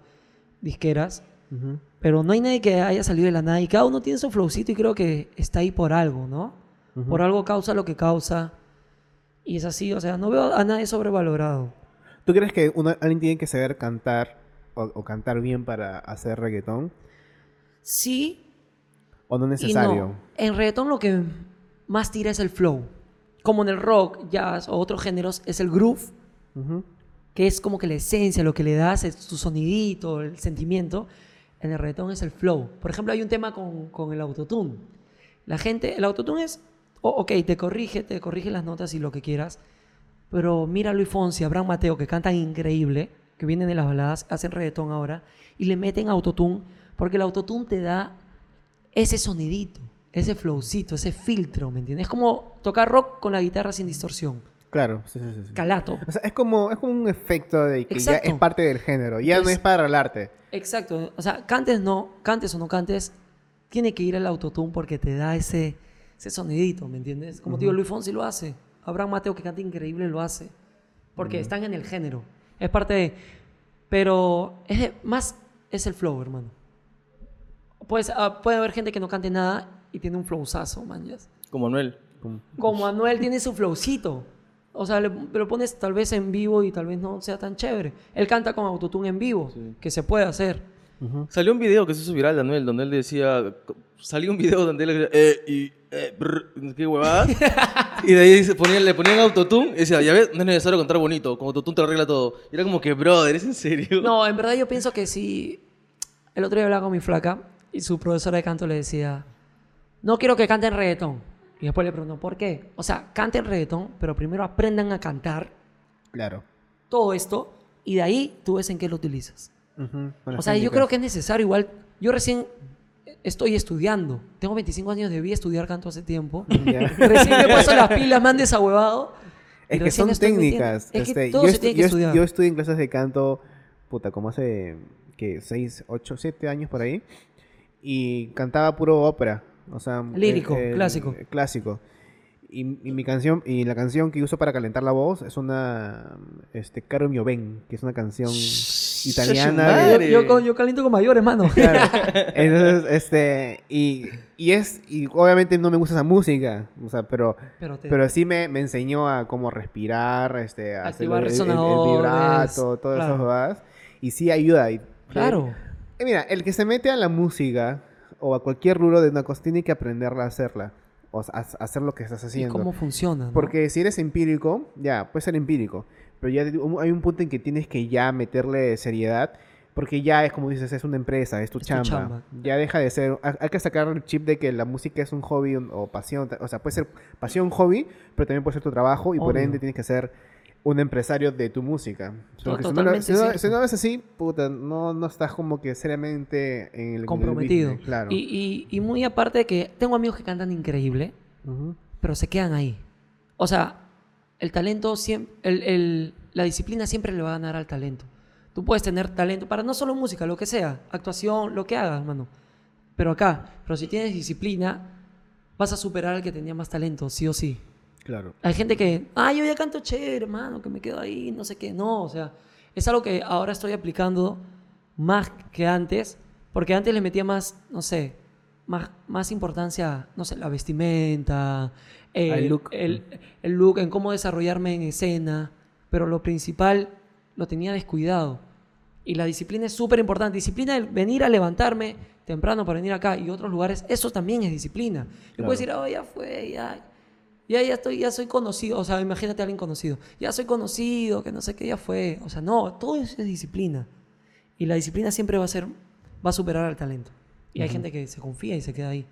disqueras. Ujú. Pero no hay nadie que haya salido de la nada y cada uno tiene su flowcito y creo que está ahí por algo, ¿no? Ujú. Por algo causa lo que causa. Y es así, o sea, no veo a nadie sobrevalorado. ¿Tú crees que uno- alguien tiene que saber cantar o, o cantar bien para hacer reggaetón? Sí, ¿O no es Y necesario? no. En reggaetón lo que más tira es el flow. Como en el rock, jazz o otros géneros, es el groove, Ujú. que es como que la esencia, lo que le das, es tu sonidito, el sentimiento. En el reggaetón es el flow. Por ejemplo, hay un tema con, con el autotune. La gente, el autotune es, oh, ok, te corrige, te corrige las notas y lo que quieras, pero mira a Luis Fonsi, Abraham Mateo, que cantan increíble, que vienen de las baladas, hacen reggaetón ahora, y le meten autotune, porque el autotune te da ese sonidito, ese flowcito, ese filtro, ¿me entiendes? Es como tocar rock con la guitarra sin distorsión. Claro, sí, sí, sí. Calato. O sea, es como, es como un efecto de que ya Exacto. es parte del género, ya no Entonces- es para el arte. Exacto. O sea, cantes no, cantes o no cantes, tiene que ir el autotune porque te da ese, ese sonidito, ¿me entiendes? Como te digo, Luis Fonsi lo hace. Abraham Mateo, que canta increíble, lo hace. Porque están en el género. Es parte de... Pero es de- más es el flow, hermano. Pues, ah, puede haber gente que no cante nada y tiene un flowzazo, man. ya. Como Anuel. Como- Como Anuel tiene su flowcito. O sea, le, lo pones tal vez en vivo y tal vez no sea tan chévere. Él canta con autotune en vivo, Sí. que se puede hacer. Salió un video que se hizo viral de Anuel, donde él decía. Salió un video donde él decía. Eh, y. Eh, brr, qué huevada. [LAUGHS] y de ahí se ponían, le ponían autotune y decía, ya ves, no es necesario cantar bonito, con autotune te arregla todo. Y era como que, brother, ¿es en serio? No, en verdad yo pienso que si... El otro día hablaba con mi flaca y su profesora de canto le decía, no quiero que canten reggaetón. Y después le preguntó, ¿por qué? O sea, canten reggaetón, pero primero aprendan a cantar Claro. todo esto y de ahí tú ves en qué lo utilizas. Ujú, con O sea, yo creo que es necesario igual. Yo recién estoy estudiando. Tengo 25 años, debí estudiar canto hace tiempo. [LAUGHS] Ya. [LAUGHS] recién me paso las pilas, me han desahuevado. Es que son técnicas. Es que este, todo yo, se tiene que yo, estudiar. yo estudié en clases de canto, puta, como hace, que 6, 8, 7 años por ahí. Y cantaba puro ópera. O sea, Lírico, clásico. Clásico. Y, y mi canción, y la canción que uso para calentar la voz es una, este, Caro mio ben, que es una canción italiana. de- yo, yo, yo caliento con mayores, mano. [LAUGHS] Claro. Entonces, este, y, y es, y obviamente no me gusta esa música, o sea, pero, Pero te- pero sí me, me enseñó a cómo respirar, este, a hacer Activar el, el- el resonadores, vibrato, todas claro. esas cosas, y sí ayuda. Y, Claro. Eh, mira, el que se mete a la música o a cualquier rubro de una cosa tiene que aprenderla a hacerla, o sea, a, hacer lo que estás ¿Y haciendo. cómo funciona? no? Porque si eres empírico, ya, puede ser empírico. Pero ya hay un punto en que tienes que ya meterle seriedad. Porque ya es como dices, es una empresa, es tu Es tu chamba. chamba. Ya deja de ser. ha- Hay que sacar el chip de que la música es un hobby o pasión. O sea, puede ser pasión, hobby, pero también puede ser tu trabajo y por Obvio. ende tienes que ser un empresario de tu música. Porque si no, lo- totalmente si, no, cierto. si no es así, puta, no, no estás como que seriamente en el en el comprometido. business, claro. Y, y, y muy aparte de que tengo amigos que cantan increíble, Ujú. pero se quedan ahí. O sea, el talento siempre, el, el- la disciplina siempre le va a ganar al talento. Tú puedes tener talento para no solo música, lo que sea, actuación, lo que hagas, mano. Pero acá, pero si tienes disciplina, vas a superar al que tenía más talento, sí o sí. Claro. Hay gente que, ah, yo ya canto chévere, hermano, que me quedo ahí, no sé qué. No, o sea, es algo que ahora estoy aplicando más que antes, porque antes le metía más, no sé, más, más importancia, no sé, la vestimenta, el, Al look. el, el look, en cómo desarrollarme en escena, pero lo principal lo tenía descuidado. Y la disciplina es súper importante. Disciplina el venir a levantarme temprano para venir acá y otros lugares, eso también es disciplina. Yo Claro. puedo decir, oh, ya fue, ya, ya, ya estoy, ya soy conocido. O sea, imagínate a alguien conocido. Ya soy conocido, que no sé qué, ya fue. O sea, no, todo eso es disciplina. Y la disciplina siempre va a ser, va a superar al talento. Y hay gente que se confía y se queda ahí.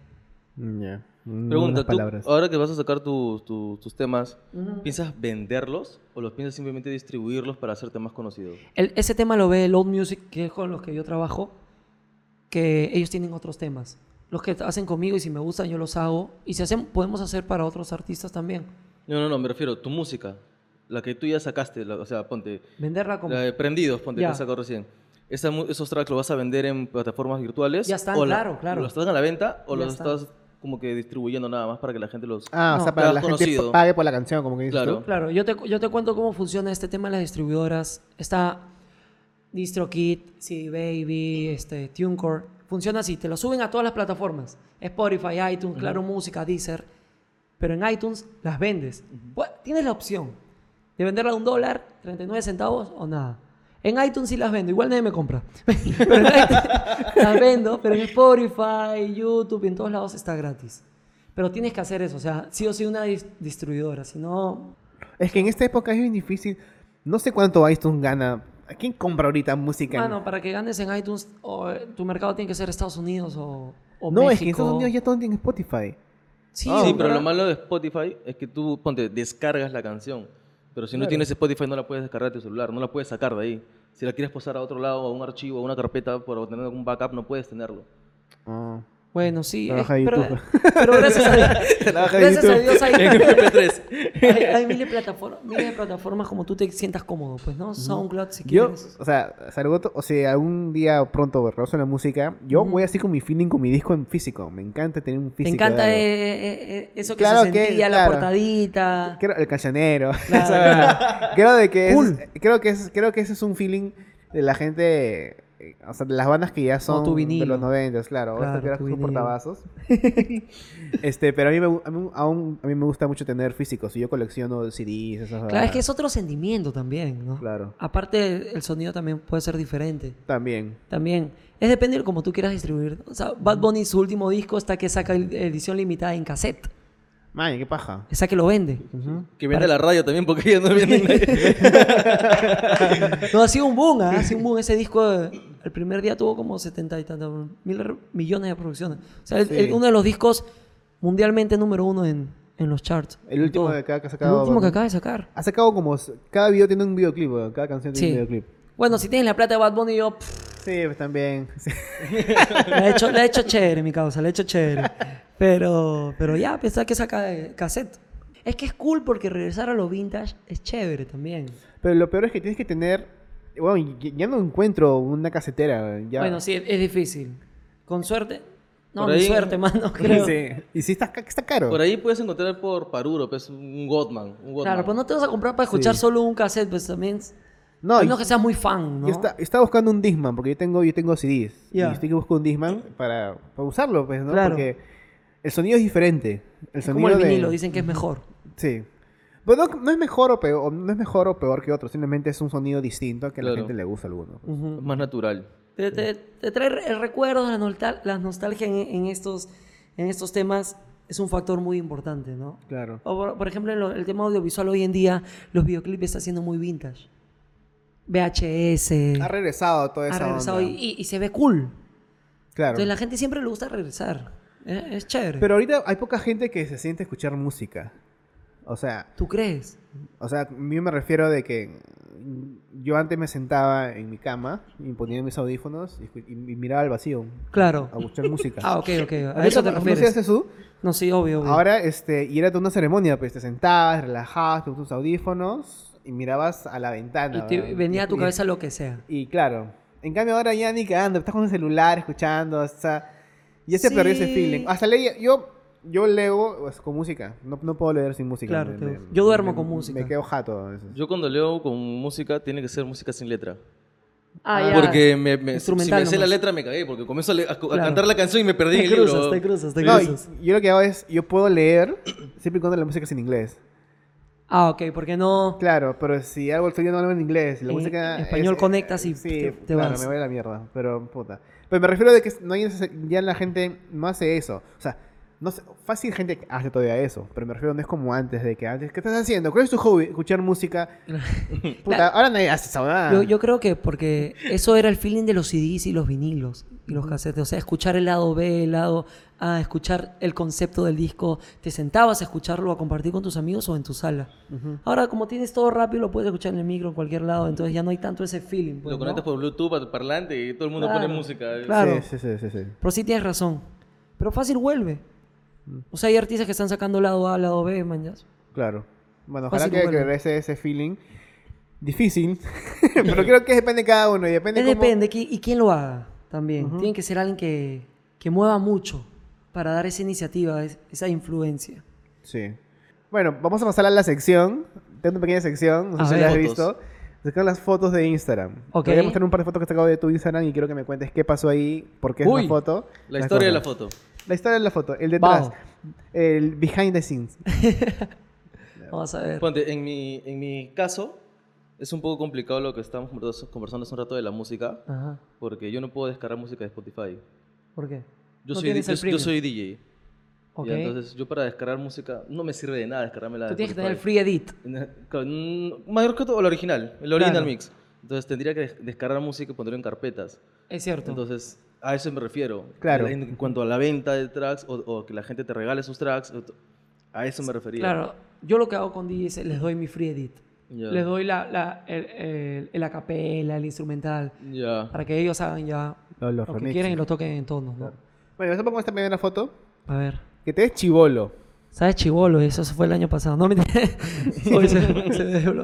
Ya. Pregunta, ¿tú, ahora que vas a sacar tus- tus- tus temas, ¿piensas venderlos o los piensas simplemente distribuirlos para hacerte más conocido? El- ese tema lo ve Load Music, que es con los que yo trabajo, que ellos tienen otros temas. Los que hacen conmigo y si me gustan yo los hago. Y si hacen, podemos hacer para otros artistas también. No, no, no, me refiero a tu música, la que tú ya sacaste, la- o sea, ponte, Venderla como... la de Prendidos, ponte Ya. que has sacado recién. Esa ¿Esos tracks los vas a vender en plataformas virtuales? Ya están, o la- claro, claro. ¿Los están a la venta o Ya los están. estás como que distribuyendo nada más para que la gente los... Ah, o sea, para te la gente conocido. pague por la canción, como que dices Claro. tú. Claro, yo te, yo te cuento cómo funciona este tema de las distribuidoras. Está DistroKid, CD Baby, este, TuneCore. Funciona así, te lo suben a todas las plataformas. Spotify, iTunes, Claro Música, Deezer. Pero en iTunes las vendes. Pues, Tienes la opción de venderla a un dólar, 39 centavos o nada. En iTunes sí las vendo, igual nadie me compra. [LAUGHS] Pero en iTunes las vendo, pero en Spotify, YouTube en todos lados está gratis. Pero tienes que hacer eso, o sea, sí o sí una dis- distribuidora, si no, Es que en esta época es bien difícil. No sé cuánto iTunes gana. ¿A quién compra ahorita música? en- Mano, para que ganes en iTunes, o, eh, tu mercado tiene que ser Estados Unidos o, o no, México. es que en Estados Unidos ya todo tiene Spotify. Sí, sí, pero lo malo de Spotify es que tú, ponte, descargas la canción. Pero si no tienes Spotify no la puedes descargar de tu celular, no la puedes sacar de ahí. Si la quieres pasar a otro lado, a un archivo, a una carpeta, por obtener algún backup, no puedes tenerlo. Ah. Bueno, sí. De pero, YouTube. [LAUGHS] pero gracias a Dios, [LAUGHS] gracias a. Dios hay, [LAUGHS] En MP3. hay, hay miles, de plataformas, miles de plataformas como tú te sientas cómodo, pues, ¿no? SoundCloud, si Yo, quieres. o sea, saludo, o sea, algún día pronto a la música, yo voy así con mi feeling con mi disco en físico. Me encanta tener un físico. encanta de algo. eh, eh, eh, eso que Claro se que, sentía, la claro. portadita. El cancionero. Claro, creo de que es- Cool. creo que es, creo que ese es un feeling de la gente, eh, o sea, de las bandas que ya son tu de los 90, claro, Claro, que vinilo. portavasos. [LAUGHS] este, pero a mí me gu- a mí, aún, a mí me gusta mucho tener físicos y yo colecciono CDs, esas Claro, es que es otro sentimiento también, ¿no? Claro. Aparte, el sonido también puede ser diferente. También. También. Es depende de cómo tú quieras distribuir. O sea, Bad Bunny, su último disco está que saca edición limitada en cassette. Man, qué paja. Esa que lo vende. Que vende la radio también porque ya no viene [LAUGHS] nadie. No, ha sido un boom, ¿ah? ha sido un boom. Ese disco, eh, el primer día tuvo como 70 y tantos mil millones de producciones. O sea, el- Sí. el- uno de los discos mundialmente número uno en, en los charts. El último Todo. de acá que ha El último que acaba de sacar. Ha sacado como. Cada video tiene un videoclip, weón, cada canción tiene Sí. un videoclip. Bueno, si tienes la plata de Bad Bunny, yo pff, Sí, pues también. [LAUGHS] Sí. le he hecho, le he hecho chévere, mi causa, le he hecho chévere. Pero, pero ya, pensaba que saca eh, cassette. Es que es cool porque regresar a lo vintage es chévere también. Pero lo peor es que tienes que tener. Bueno, ya no encuentro una casetera. Ya. Bueno, sí, es, difícil. Con suerte. No, ahí- suerte, [LAUGHS] mano, creo. Sí. Y sí está, está caro. Por ahí puedes encontrar por Paruro, pues un Godman. Un Godman. Claro, pues no te vas a comprar para escuchar Sí. solo un cassette, pues también. No, No, y- no que seas muy fan, ¿no? Yo está- estaba buscando un Disman, porque yo tengo, yo tengo CDs. Ya. Y estoy que busco un Disman para, para usarlo, pues, ¿no? Claro. Porque el sonido es diferente. El Es sonido como el de- vinilo, dicen que es mejor. Sí. Pero no, no es mejor o peor, no es mejor o peor que otro, simplemente es un sonido distinto que a la gente le gusta a alguno. Más natural. Te, te- te trae el recuerdo, la, nostal- la nostalgia en, en estos, en estos temas es un factor muy importante, ¿no? Claro. O por, por ejemplo, en lo- el tema audiovisual hoy en día, los videoclips están siendo muy vintage. VHS. Ha regresado toda ha esa regresado onda. y, y- y se ve cool. Claro. Entonces la gente siempre le gusta regresar. Es, es chévere. Pero ahorita hay poca gente que se siente a escuchar música. O sea, ¿Tú crees? o sea, yo me refiero de que yo antes me sentaba en mi cama y ponía mis audífonos y, y- y miraba al vacío Claro. a escuchar música. [LAUGHS] Ah, ok, ok. A ¿A eso te ¿No refieres. hace eso? No, sí, obvio, obvio. Ahora, este, y era toda una ceremonia, pues te sentabas, relajabas, te tus audífonos y mirabas a la ventana. y venía a tu Y- cabeza lo que sea. Y claro, en cambio ahora ya ni cagando, estás con el celular escuchando, o sea, ya se Sí. perdió ese feeling. Hasta leía, yo, yo leo pues, con música, no, no puedo leer sin música. Claro, yo duermo con música. Me quedo jato a veces. Yo cuando leo con música, tiene que ser música sin letra. Ah, Ah, ya. Porque me, me- si me sé la letra me cagué, porque comienzo a, le- a- a Claro. cantar la canción y me perdí en Te el libro. cruzas, te cruzas, te No, cruzas. yo lo que hago es, yo puedo leer [CLEARS THROAT] siempre y cuando la música es en inglés. Ah, ok, porque no. Claro, pero si algo estoy viendo algo en inglés la En música español es- conectas y sí, te- te claro, vas. me voy a la mierda, pero puta. Pero me refiero de que no hay ya la gente no hace eso. O sea, no sé, fácil gente hace todavía eso, pero me refiero no es como antes de que antes, ¿qué estás haciendo? ¿Cuál es tu hobby? Escuchar música. [LAUGHS] Puta, La- ahora nadie hace esa. Yo, yo creo que porque eso era el feeling de los CDs y los vinilos. y los cassettes. O sea, escuchar el lado B, el lado A, escuchar el concepto del disco. Te sentabas a escucharlo, a compartir con tus amigos o en tu sala. Ahora, como tienes todo rápido, lo puedes escuchar en el micro, en cualquier lado. Entonces ya no hay tanto ese feeling. pues, Lo ¿no? conectas por Bluetooth al parlante y todo el mundo Claro, pone música. claro. Sí, sí, sí, sí. Pero sí tienes razón. Pero fácil vuelve. O sea, hay artistas que están sacando lado A, lado B, man. Claro. Bueno, ojalá Fácil que, que ese, feeling. Difícil. [LAUGHS] pero creo que depende de cada uno. Y depende cómo- Depende, y quién lo haga también. Tiene que ser alguien que, que mueva mucho para dar esa iniciativa, es- esa influencia. Sí. Bueno, vamos a pasar a la sección. Tengo una pequeña sección, no sé A si ver. la has visto. Sacar las fotos de Instagram. Ok. Te voy a mostrar un par de fotos que he sacado de tu Instagram y quiero que me cuentes qué pasó ahí, por qué es Uy. la foto. La historia de la foto. La historia de la foto, el detrás, Vamos. el behind the scenes. [LAUGHS] Vamos a ver. Ponte, en mi, en mi caso, es un poco complicado lo que estamos conversando hace un rato de la música, Ajá. porque yo no puedo descargar música de Spotify. ¿Por qué? Yo, No soy, tienes yo, el yo premium. soy DJ. Ok. Y entonces, yo para descargar música, no me sirve de nada descargarme la Tú tienes que tener el free edit. Mayor que todo, el original, el original Claro. mix. Entonces tendría que des- descargar música y ponerlo en carpetas. Es cierto. Entonces, a eso me refiero. Claro. En, en cuanto a la venta de tracks o, o que la gente te regale sus tracks, a eso me refería. claro, yo lo que hago con DJs es les doy mi free edit. Ya. Les doy la, la, el, el, el acapella, el instrumental, Ya. para que ellos hagan ya Los- los lo que remixes. quieren y lo toquen en tonos, ¿no? Bueno, yo te pongo esta primera foto, A ver. que te ves chivolo. ¿Sabes chivolo? Eso fue el año pasado. No, mentira. [LAUGHS] Oye, se, me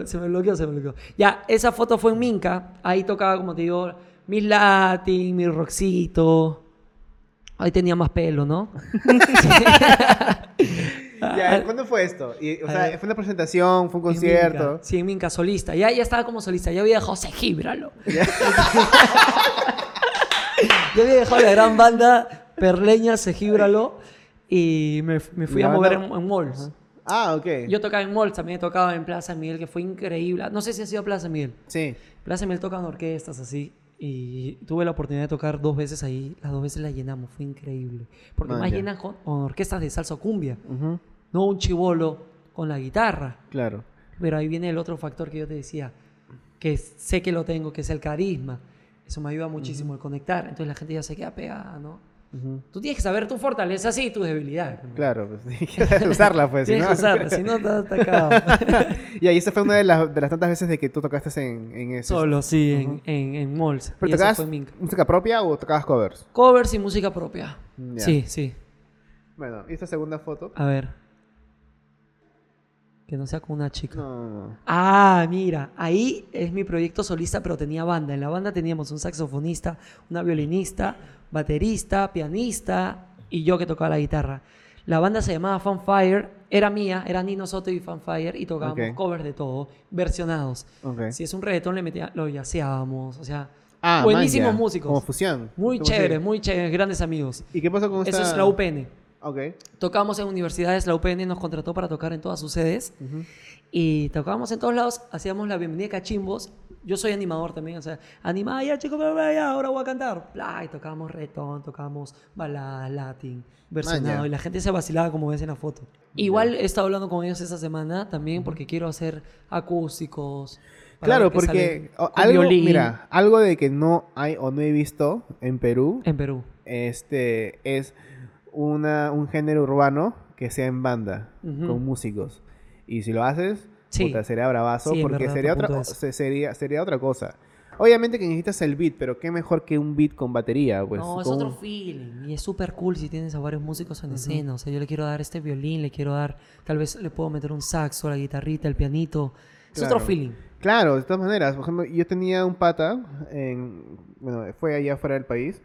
se me bloqueó, se me bloqueó. Ya, esa foto fue en Minca. Ahí tocaba, como te digo, mis Latin, mi rockcito. Ahí tenía más pelo, ¿no? [LAUGHS] Ya, ¿Cuándo fue esto? Y, o sea. ¿fue una presentación? ¿Fue un En concierto? Minca. Sí, en Minca, solista. Ya, ya estaba como solista. Ya había dejado José Gíbralo. [LAUGHS] ya había dejado la gran banda perleña Segíbralo y me, me fui a mover en, en malls. Ah, ok. Yo tocaba en malls, también he tocado en Plaza Miguel, que fue increíble. No sé si ha sido Plaza Miguel. Sí. Plaza Miguel tocan orquestas así. Y tuve la oportunidad de tocar dos veces ahí. Las dos veces la llenamos. Fue increíble. Porque Man, más llenan con, con orquestas de salsa o cumbia. Ujú, No un chivolo con la guitarra. Claro. Pero ahí viene el otro factor que yo te decía. Que sé que lo tengo, que es el carisma. Eso me ayuda muchísimo el conectar. Entonces la gente ya se queda pegada, ¿no? Tú tienes que saber tu fortaleza y tus debilidades. Claro, pues [LAUGHS] tienes que usarla, pues. Tienes que usarla, si no estás atacado. [LAUGHS] y ahí esa fue una de las, de las tantas veces de que tú tocaste en, en eso. Solo, sí, en, en, en malls. ¿Pero tocabas música propia o tocabas covers? Covers y música propia. Sí, sí. Bueno, ¿y esta segunda foto? A ver. Que no sea con una chica. No, no, no. Ah, mira, ahí es mi proyecto solista, pero tenía banda. En la banda teníamos un saxofonista, una violinista, baterista, pianista y yo que tocaba la guitarra. La banda se llamaba Fanfire, era mía, era Nino Soto y Fanfire y tocábamos covers de todo, versionados. Ok. Si es un reggaetón, le metía, lo yaceábamos, o sea, Ah, buenísimos músicos. Como fusión. Muy si- muy chéveres, grandes amigos. ¿Y qué pasó con esta? Eso es la UPN. Ok. Tocamos en universidades, la UPN nos contrató para tocar en todas sus sedes. Y tocábamos en todos lados, hacíamos la bienvenida a cachimbos. Yo soy animador también, o sea, animada, ya chicos, bla, bla, ya, ahora voy a cantar. Bla, y tocábamos reggaetón, tocábamos balada, latin, versionado. ya. y la gente se vacilaba como ves en la foto. Igual he estado hablando con ellos esta semana también porque quiero hacer acústicos. Claro, porque algo, violín mira, algo de que no hay o no he visto en Perú, En Perú. este, es una, un género urbano que sea en banda, con músicos. Y si lo haces, Sí. puta, sería bravazo, Sí, porque verdad, sería otra, sería, sería otra cosa. Obviamente que necesitas el beat, pero qué mejor que un beat con batería, pues. no, es con otro feeling. Y es súper cool si tienes a varios músicos en escena. O sea, yo le quiero dar este violín, le quiero dar, tal vez le puedo meter un saxo, la guitarrita, el pianito. Es Claro. otro feeling. Claro, de todas maneras. Por ejemplo, yo tenía un pata, en, bueno, fue allá fuera del país,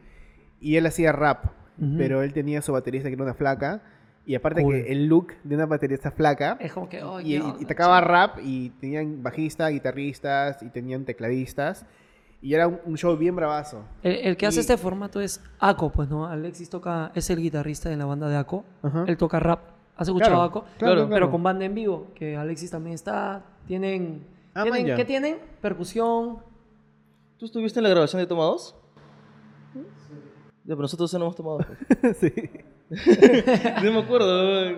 y él hacía rap, Ujú. pero él tenía su baterista que era una flaca, y aparte Cool. que el look de una baterista flaca, Es como que, oh, y, y- y tocaba rap, y tenían bajistas, guitarristas, y tenían tecladistas, y era un, un show bien bravazo. El, el que hace este formato es Aco, pues, ¿no? Alexis toca, es el guitarrista de la banda de Aco. Ajá. Él toca rap. ¿Has escuchado Claro, Aco? claro, Pero claro. con banda en vivo, que Alexis también está. Tienen. Ah, tienen- man. ¿Qué tienen? Percusión. ¿Tú estuviste en la grabación de Tomados? Ya, pero nosotros ya no hemos tomado. pues. [LAUGHS] sí. [LAUGHS] no me acuerdo.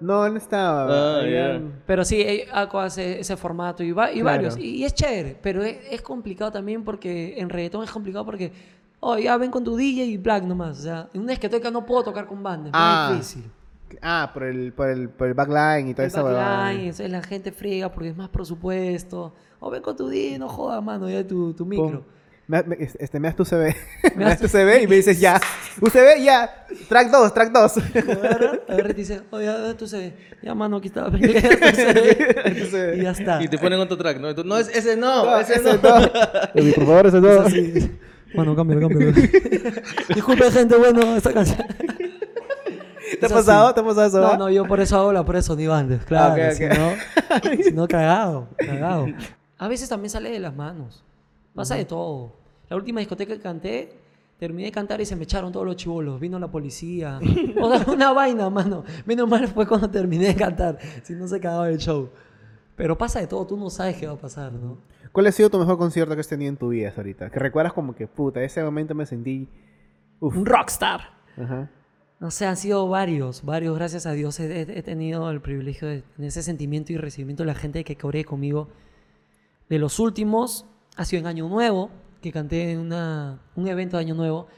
No, no estaba. Ah, Pero sí, eh, Aco hace ese formato y, va, y Claro. varios. Y, y es chévere, pero es, es complicado también porque en reggaetón es complicado porque oh, ya ven con tu DJ y Black nomás. O sea, en una no puedo tocar con banda, es Ah. muy difícil. Ah, por el, por el, por el backline y toda El esa backline, entonces la gente friega porque es más presupuesto. O ven con tu DJ, no jodas, mano, ya tu, tu micro. Me, me- este, me das tu CV. [LAUGHS] me das tu CV y me dices ya. [LAUGHS] UCB, ya. Track 2, track 2. [LAUGHS] Agarra, agarra y te dice, oye, a ver tu CV. Ya, mano, aquí está. y ya está. Y te ponen otro track, ¿no? No, es- ese no, No, ese, ese no. no. Por favor, ese no. Bueno, cámbialo, cámbialo. Disculpe, gente, bueno, esta canción. ¿Te ha pasado? ¿Te ha pasado eso? No, no, yo por eso hago la por eso ni bandes, claro. ok, Si ok. no, si no, cagado, cagado. A veces también sale de las manos. Pasa de todo. La última discoteca que canté, terminé de cantar y se me echaron todos los chivolos. Vino la policía. [LAUGHS] O sea, una vaina, mano. Menos mal fue cuando terminé de cantar. Si no se cagaba el show. Pero pasa de todo, tú no sabes qué va a pasar, ¿no? ¿Cuál ha sido tu mejor concierto que has tenido en tu vida hasta ahorita? Que recuerdas como que, puta, ese momento me sentí... Uf. Un rockstar. Ajá. No sé, han sido varios, varios, gracias a Dios he, tenido el privilegio de tener ese sentimiento y recibimiento de la gente que coree conmigo. De los últimos, ha sido en Año Nuevo, que canté en una, un evento de Año Nuevo.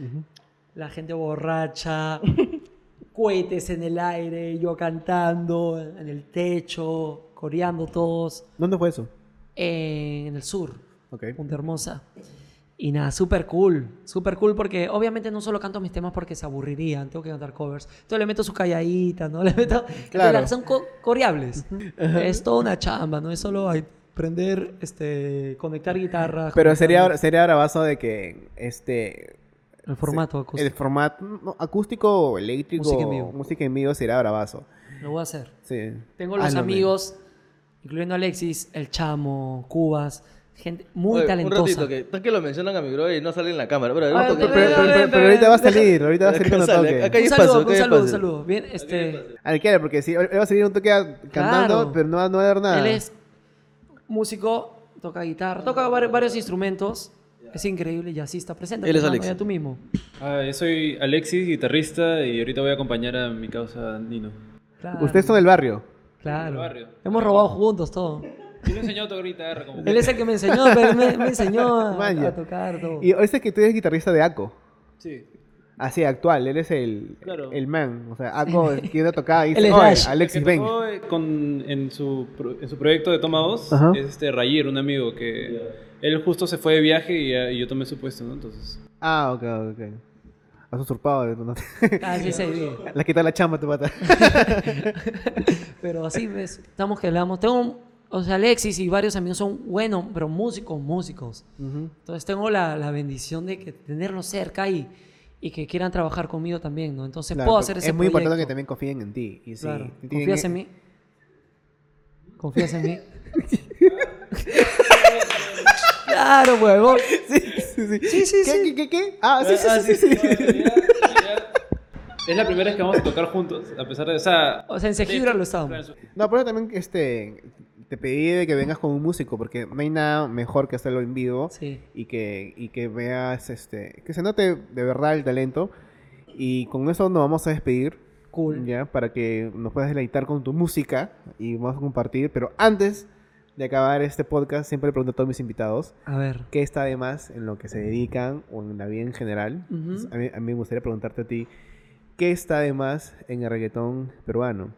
La gente borracha, [LAUGHS] cohetes en el aire, yo cantando en el techo, coreando todos, ¿Dónde fue eso? en el sur. Ok. Punta Hermosa. Y nada, súper cool, súper cool porque obviamente no solo canto mis temas porque se aburrirían, tengo que cantar covers. Entonces le meto su calladita, ¿no? [LAUGHS] Le meto... Claro. Son co- coreables. es toda una chamba, no es solo ay, aprender, este, conectar guitarras. Pero conectar sería, sería bravazo de que este... El formato acústico. El formato no, acústico o eléctrico. Música en vivo. Música en vivo sería bravazo. Lo voy a hacer. Sí. Tengo los Hazlo, men. amigos, incluyendo Alexis, El Chamo, Cubas, gente muy Oye, talentosa. Un ratito, que que lo mencionan a mi bro y no sale en la cámara. Ay, toque. Pero, pero- Ven, pero- ven, pero ahorita va a salir, ahorita va a salir cuando toque. acá hay un saludo, un saludo, un saludo. Bien, este... Al que porque si él va a salir un toque cantando, Claro. pero no, va- no va a haber nada. Él es músico, toca guitarra, toca var- varios instrumentos. Es increíble, jazzista. Presenta. Él es Alex. Ya tú mismo. Ah, yo soy Alexis, guitarrista, y ahorita voy a acompañar a mi causa Nino. Claro. Ustedes son del barrio. Claro. Del barrio. Hemos robado juntos todo. Yo le enseñó a tocar guitarra como Él es el que me enseñó, pero me, me enseñó a, tocar todo. Y dice que tú eres guitarrista de Aco. Sí. Así, actual. Él es el, Claro. el man. O sea, Aco tiene tocada [LAUGHS] y dice, "Oye, Dash". Alexis, El que ven. eh, con, en, su, en su proyecto de Toma 2 Ajá. es este Rayir, un amigo que él justo se fue de viaje y, ya- y yo tomé su puesto, ¿no? Entonces, Ah, ok, ok. Has usurpado. ¿no? [LAUGHS] Ah, sí, sí. Le has quitado la chamba a tu pata. [LAUGHS] Pero así ves, estamos que hablamos. Tengo, o sea, Alexis y varios amigos son buenos, pero músicos, músicos. Ujú. Entonces tengo la, la bendición de que tenerlos cerca y, y que quieran trabajar conmigo también, ¿no? Entonces Claro, puedo hacer ese Es muy importante que también confíen en ti. Y si Claro. tienen- ¿Confías en mí? ¿Confías en mí? [LAUGHS] claro, huevón. Sí, sí, sí. Sí, sí, ¿Qué, sí. qué, qué, qué? Ah, sí, sí, Ah, sí, Es la primera vez que vamos a tocar juntos, a pesar de esa... O sea, en Sejibra lo estábamos. No, pero también este, te pedí de que vengas con un músico, porque no hay nada mejor que hacerlo en vivo Sí. y, que, y que veas, este, que se note de verdad el talento. Y con eso nos vamos a despedir, Cool. ya, para que nos puedas deleitar con tu música y vamos a compartir. Pero antes de acabar este podcast, siempre le pregunto a todos mis invitados A ver. qué está de más en lo que se dedican o en la vida en general. Ujú. Entonces, a, mí, a mí me gustaría preguntarte a ti, ¿qué está de más en el reggaetón peruano?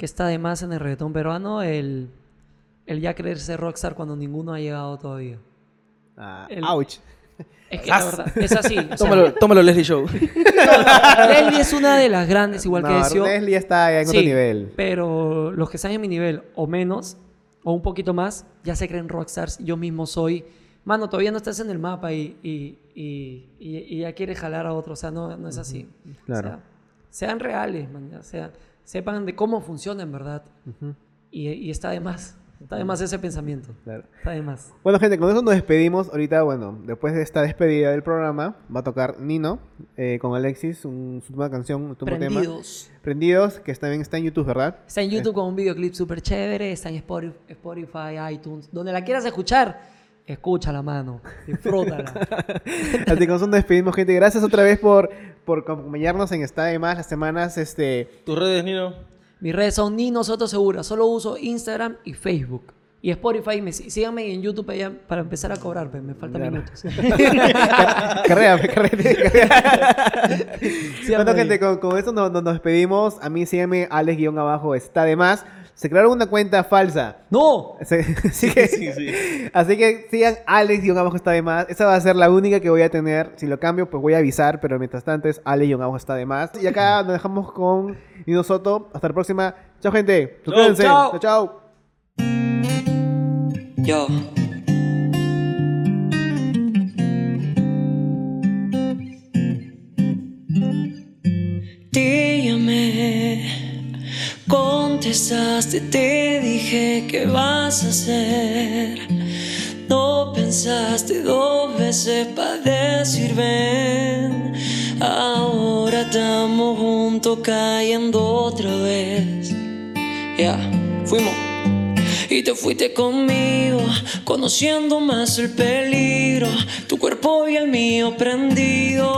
¿Qué está de más en el reggaetón peruano? El, el ya creerse rockstar cuando ninguno ha llegado todavía. Ah, El- ouch. Es que la verdad, es así. o sea, Tómalo, tómalo, Leslie Show. [LAUGHS] Leslie es una de las grandes, igual que Ezio. Leslie está en otro Sí, nivel. Pero los que están en mi nivel o menos, o un poquito más, ya se creen rockstars. Yo mismo soy. Mano, todavía no estás en el mapa y, y, y, y- y ya quieres jalar a otro. O sea, no, no es así. claro. O sea, sean reales, man. ya sea, sepan de cómo funciona en verdad. Y, y está de más. Está de más ese pensamiento. claro. Está de más. Bueno, gente, con eso nos despedimos. Ahorita, bueno, después de esta despedida del programa, va a tocar Nino eh, con Alexis, un, su nueva canción, un nuevo tema. Prendidos. Prendidos, que también está en YouTube, ¿verdad? Está en YouTube con un videoclip súper chévere, está en Spotify, iTunes, donde la quieras escuchar, escúchala, mano, disfrútala. [LAUGHS] Así que con eso nos despedimos, gente. Gracias otra vez por, por acompañarnos en Está de Más las semanas. Este, Tus redes, Nino. Mis redes son ni nosotros seguras, solo uso Instagram y Facebook. Y Spotify, me, síganme en YouTube allá para empezar a cobrar, pues, me faltan Claro. minutos. [LAUGHS] bueno, hombre. gente, con, con esto nos, nos despedimos. A mí síganme, Alex-abajo está de más. Se crearon una cuenta falsa. ¡No! Se- [LAUGHS] Así que, así que sigan Alex-abajo está de más. Esa va a ser la única que voy a tener. Si lo cambio, pues voy a avisar. Pero mientras tanto es Alex-abajo está de más. Y acá nos dejamos con Nino Soto. Hasta la próxima. Chao, gente. Suscríbanse. chao. chao. chao. Yo. Te llamé, contestaste, te dije que vas a hacer. No pensaste dos veces para decir ven. Ahora estamos juntos cayendo otra vez. Ya, fuimos. Y te fuiste conmigo, conociendo más el peligro. Tu cuerpo y el mío prendidos.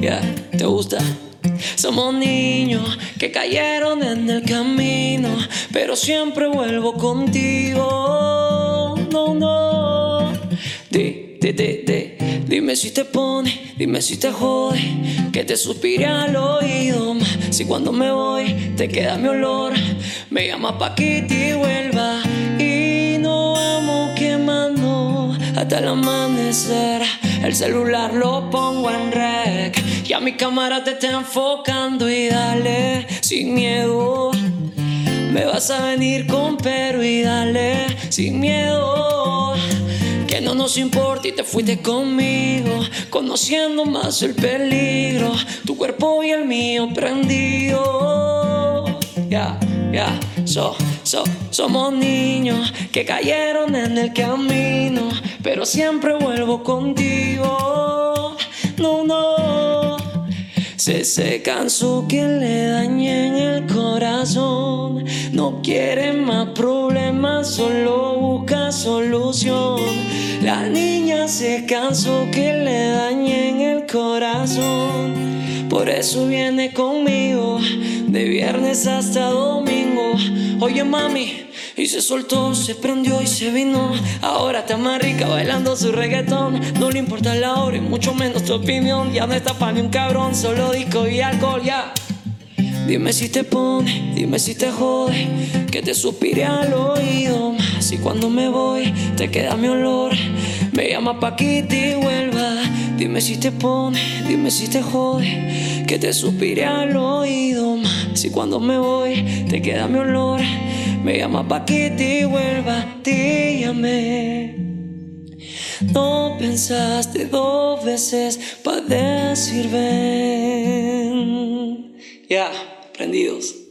Ya, ¿te gusta? Somos niños que cayeron en el camino, pero siempre vuelvo contigo. No, no. Di, di, di, di. Dime si te pone, dime si te jode, que te suspire al oído. Si cuando me voy te queda mi olor, me llama pa' que te vuelva y no vamos quemando hasta el amanecer. El celular lo pongo en rec, ya mi cámara te está enfocando y dale sin miedo. Me vas a venir con pero y dale sin miedo. Que no nos importa y te fuiste conmigo, conociendo más el peligro. Tu cuerpo y el mío prendido. Ya, ya, so, so, somos niños que cayeron en el camino, pero siempre vuelvo contigo. No, no. Se se cansó que le dañen el corazón. No quiere más problemas, solo busca solución. La niña se cansó que le dañen el corazón. Por eso viene conmigo de viernes hasta domingo. Oye mami, y se soltó, se prendió y se vino. Ahora está más rica bailando su reggaetón. No le importa la hora y mucho menos tu opinión. Ya no está pa' ni un cabrón, solo disco y alcohol, ya. Dime si te pone, dime si te jode, que te suspire al oído. Si cuando me voy te queda mi olor, me llama pa' que te vuelva. Dime si te pone, dime si te jode, que te suspire al oído. Si cuando me voy te queda mi olor, me llama pa' que te vuelva. Te llamé. No pensaste dos veces para decir ven. Ya, prendidos.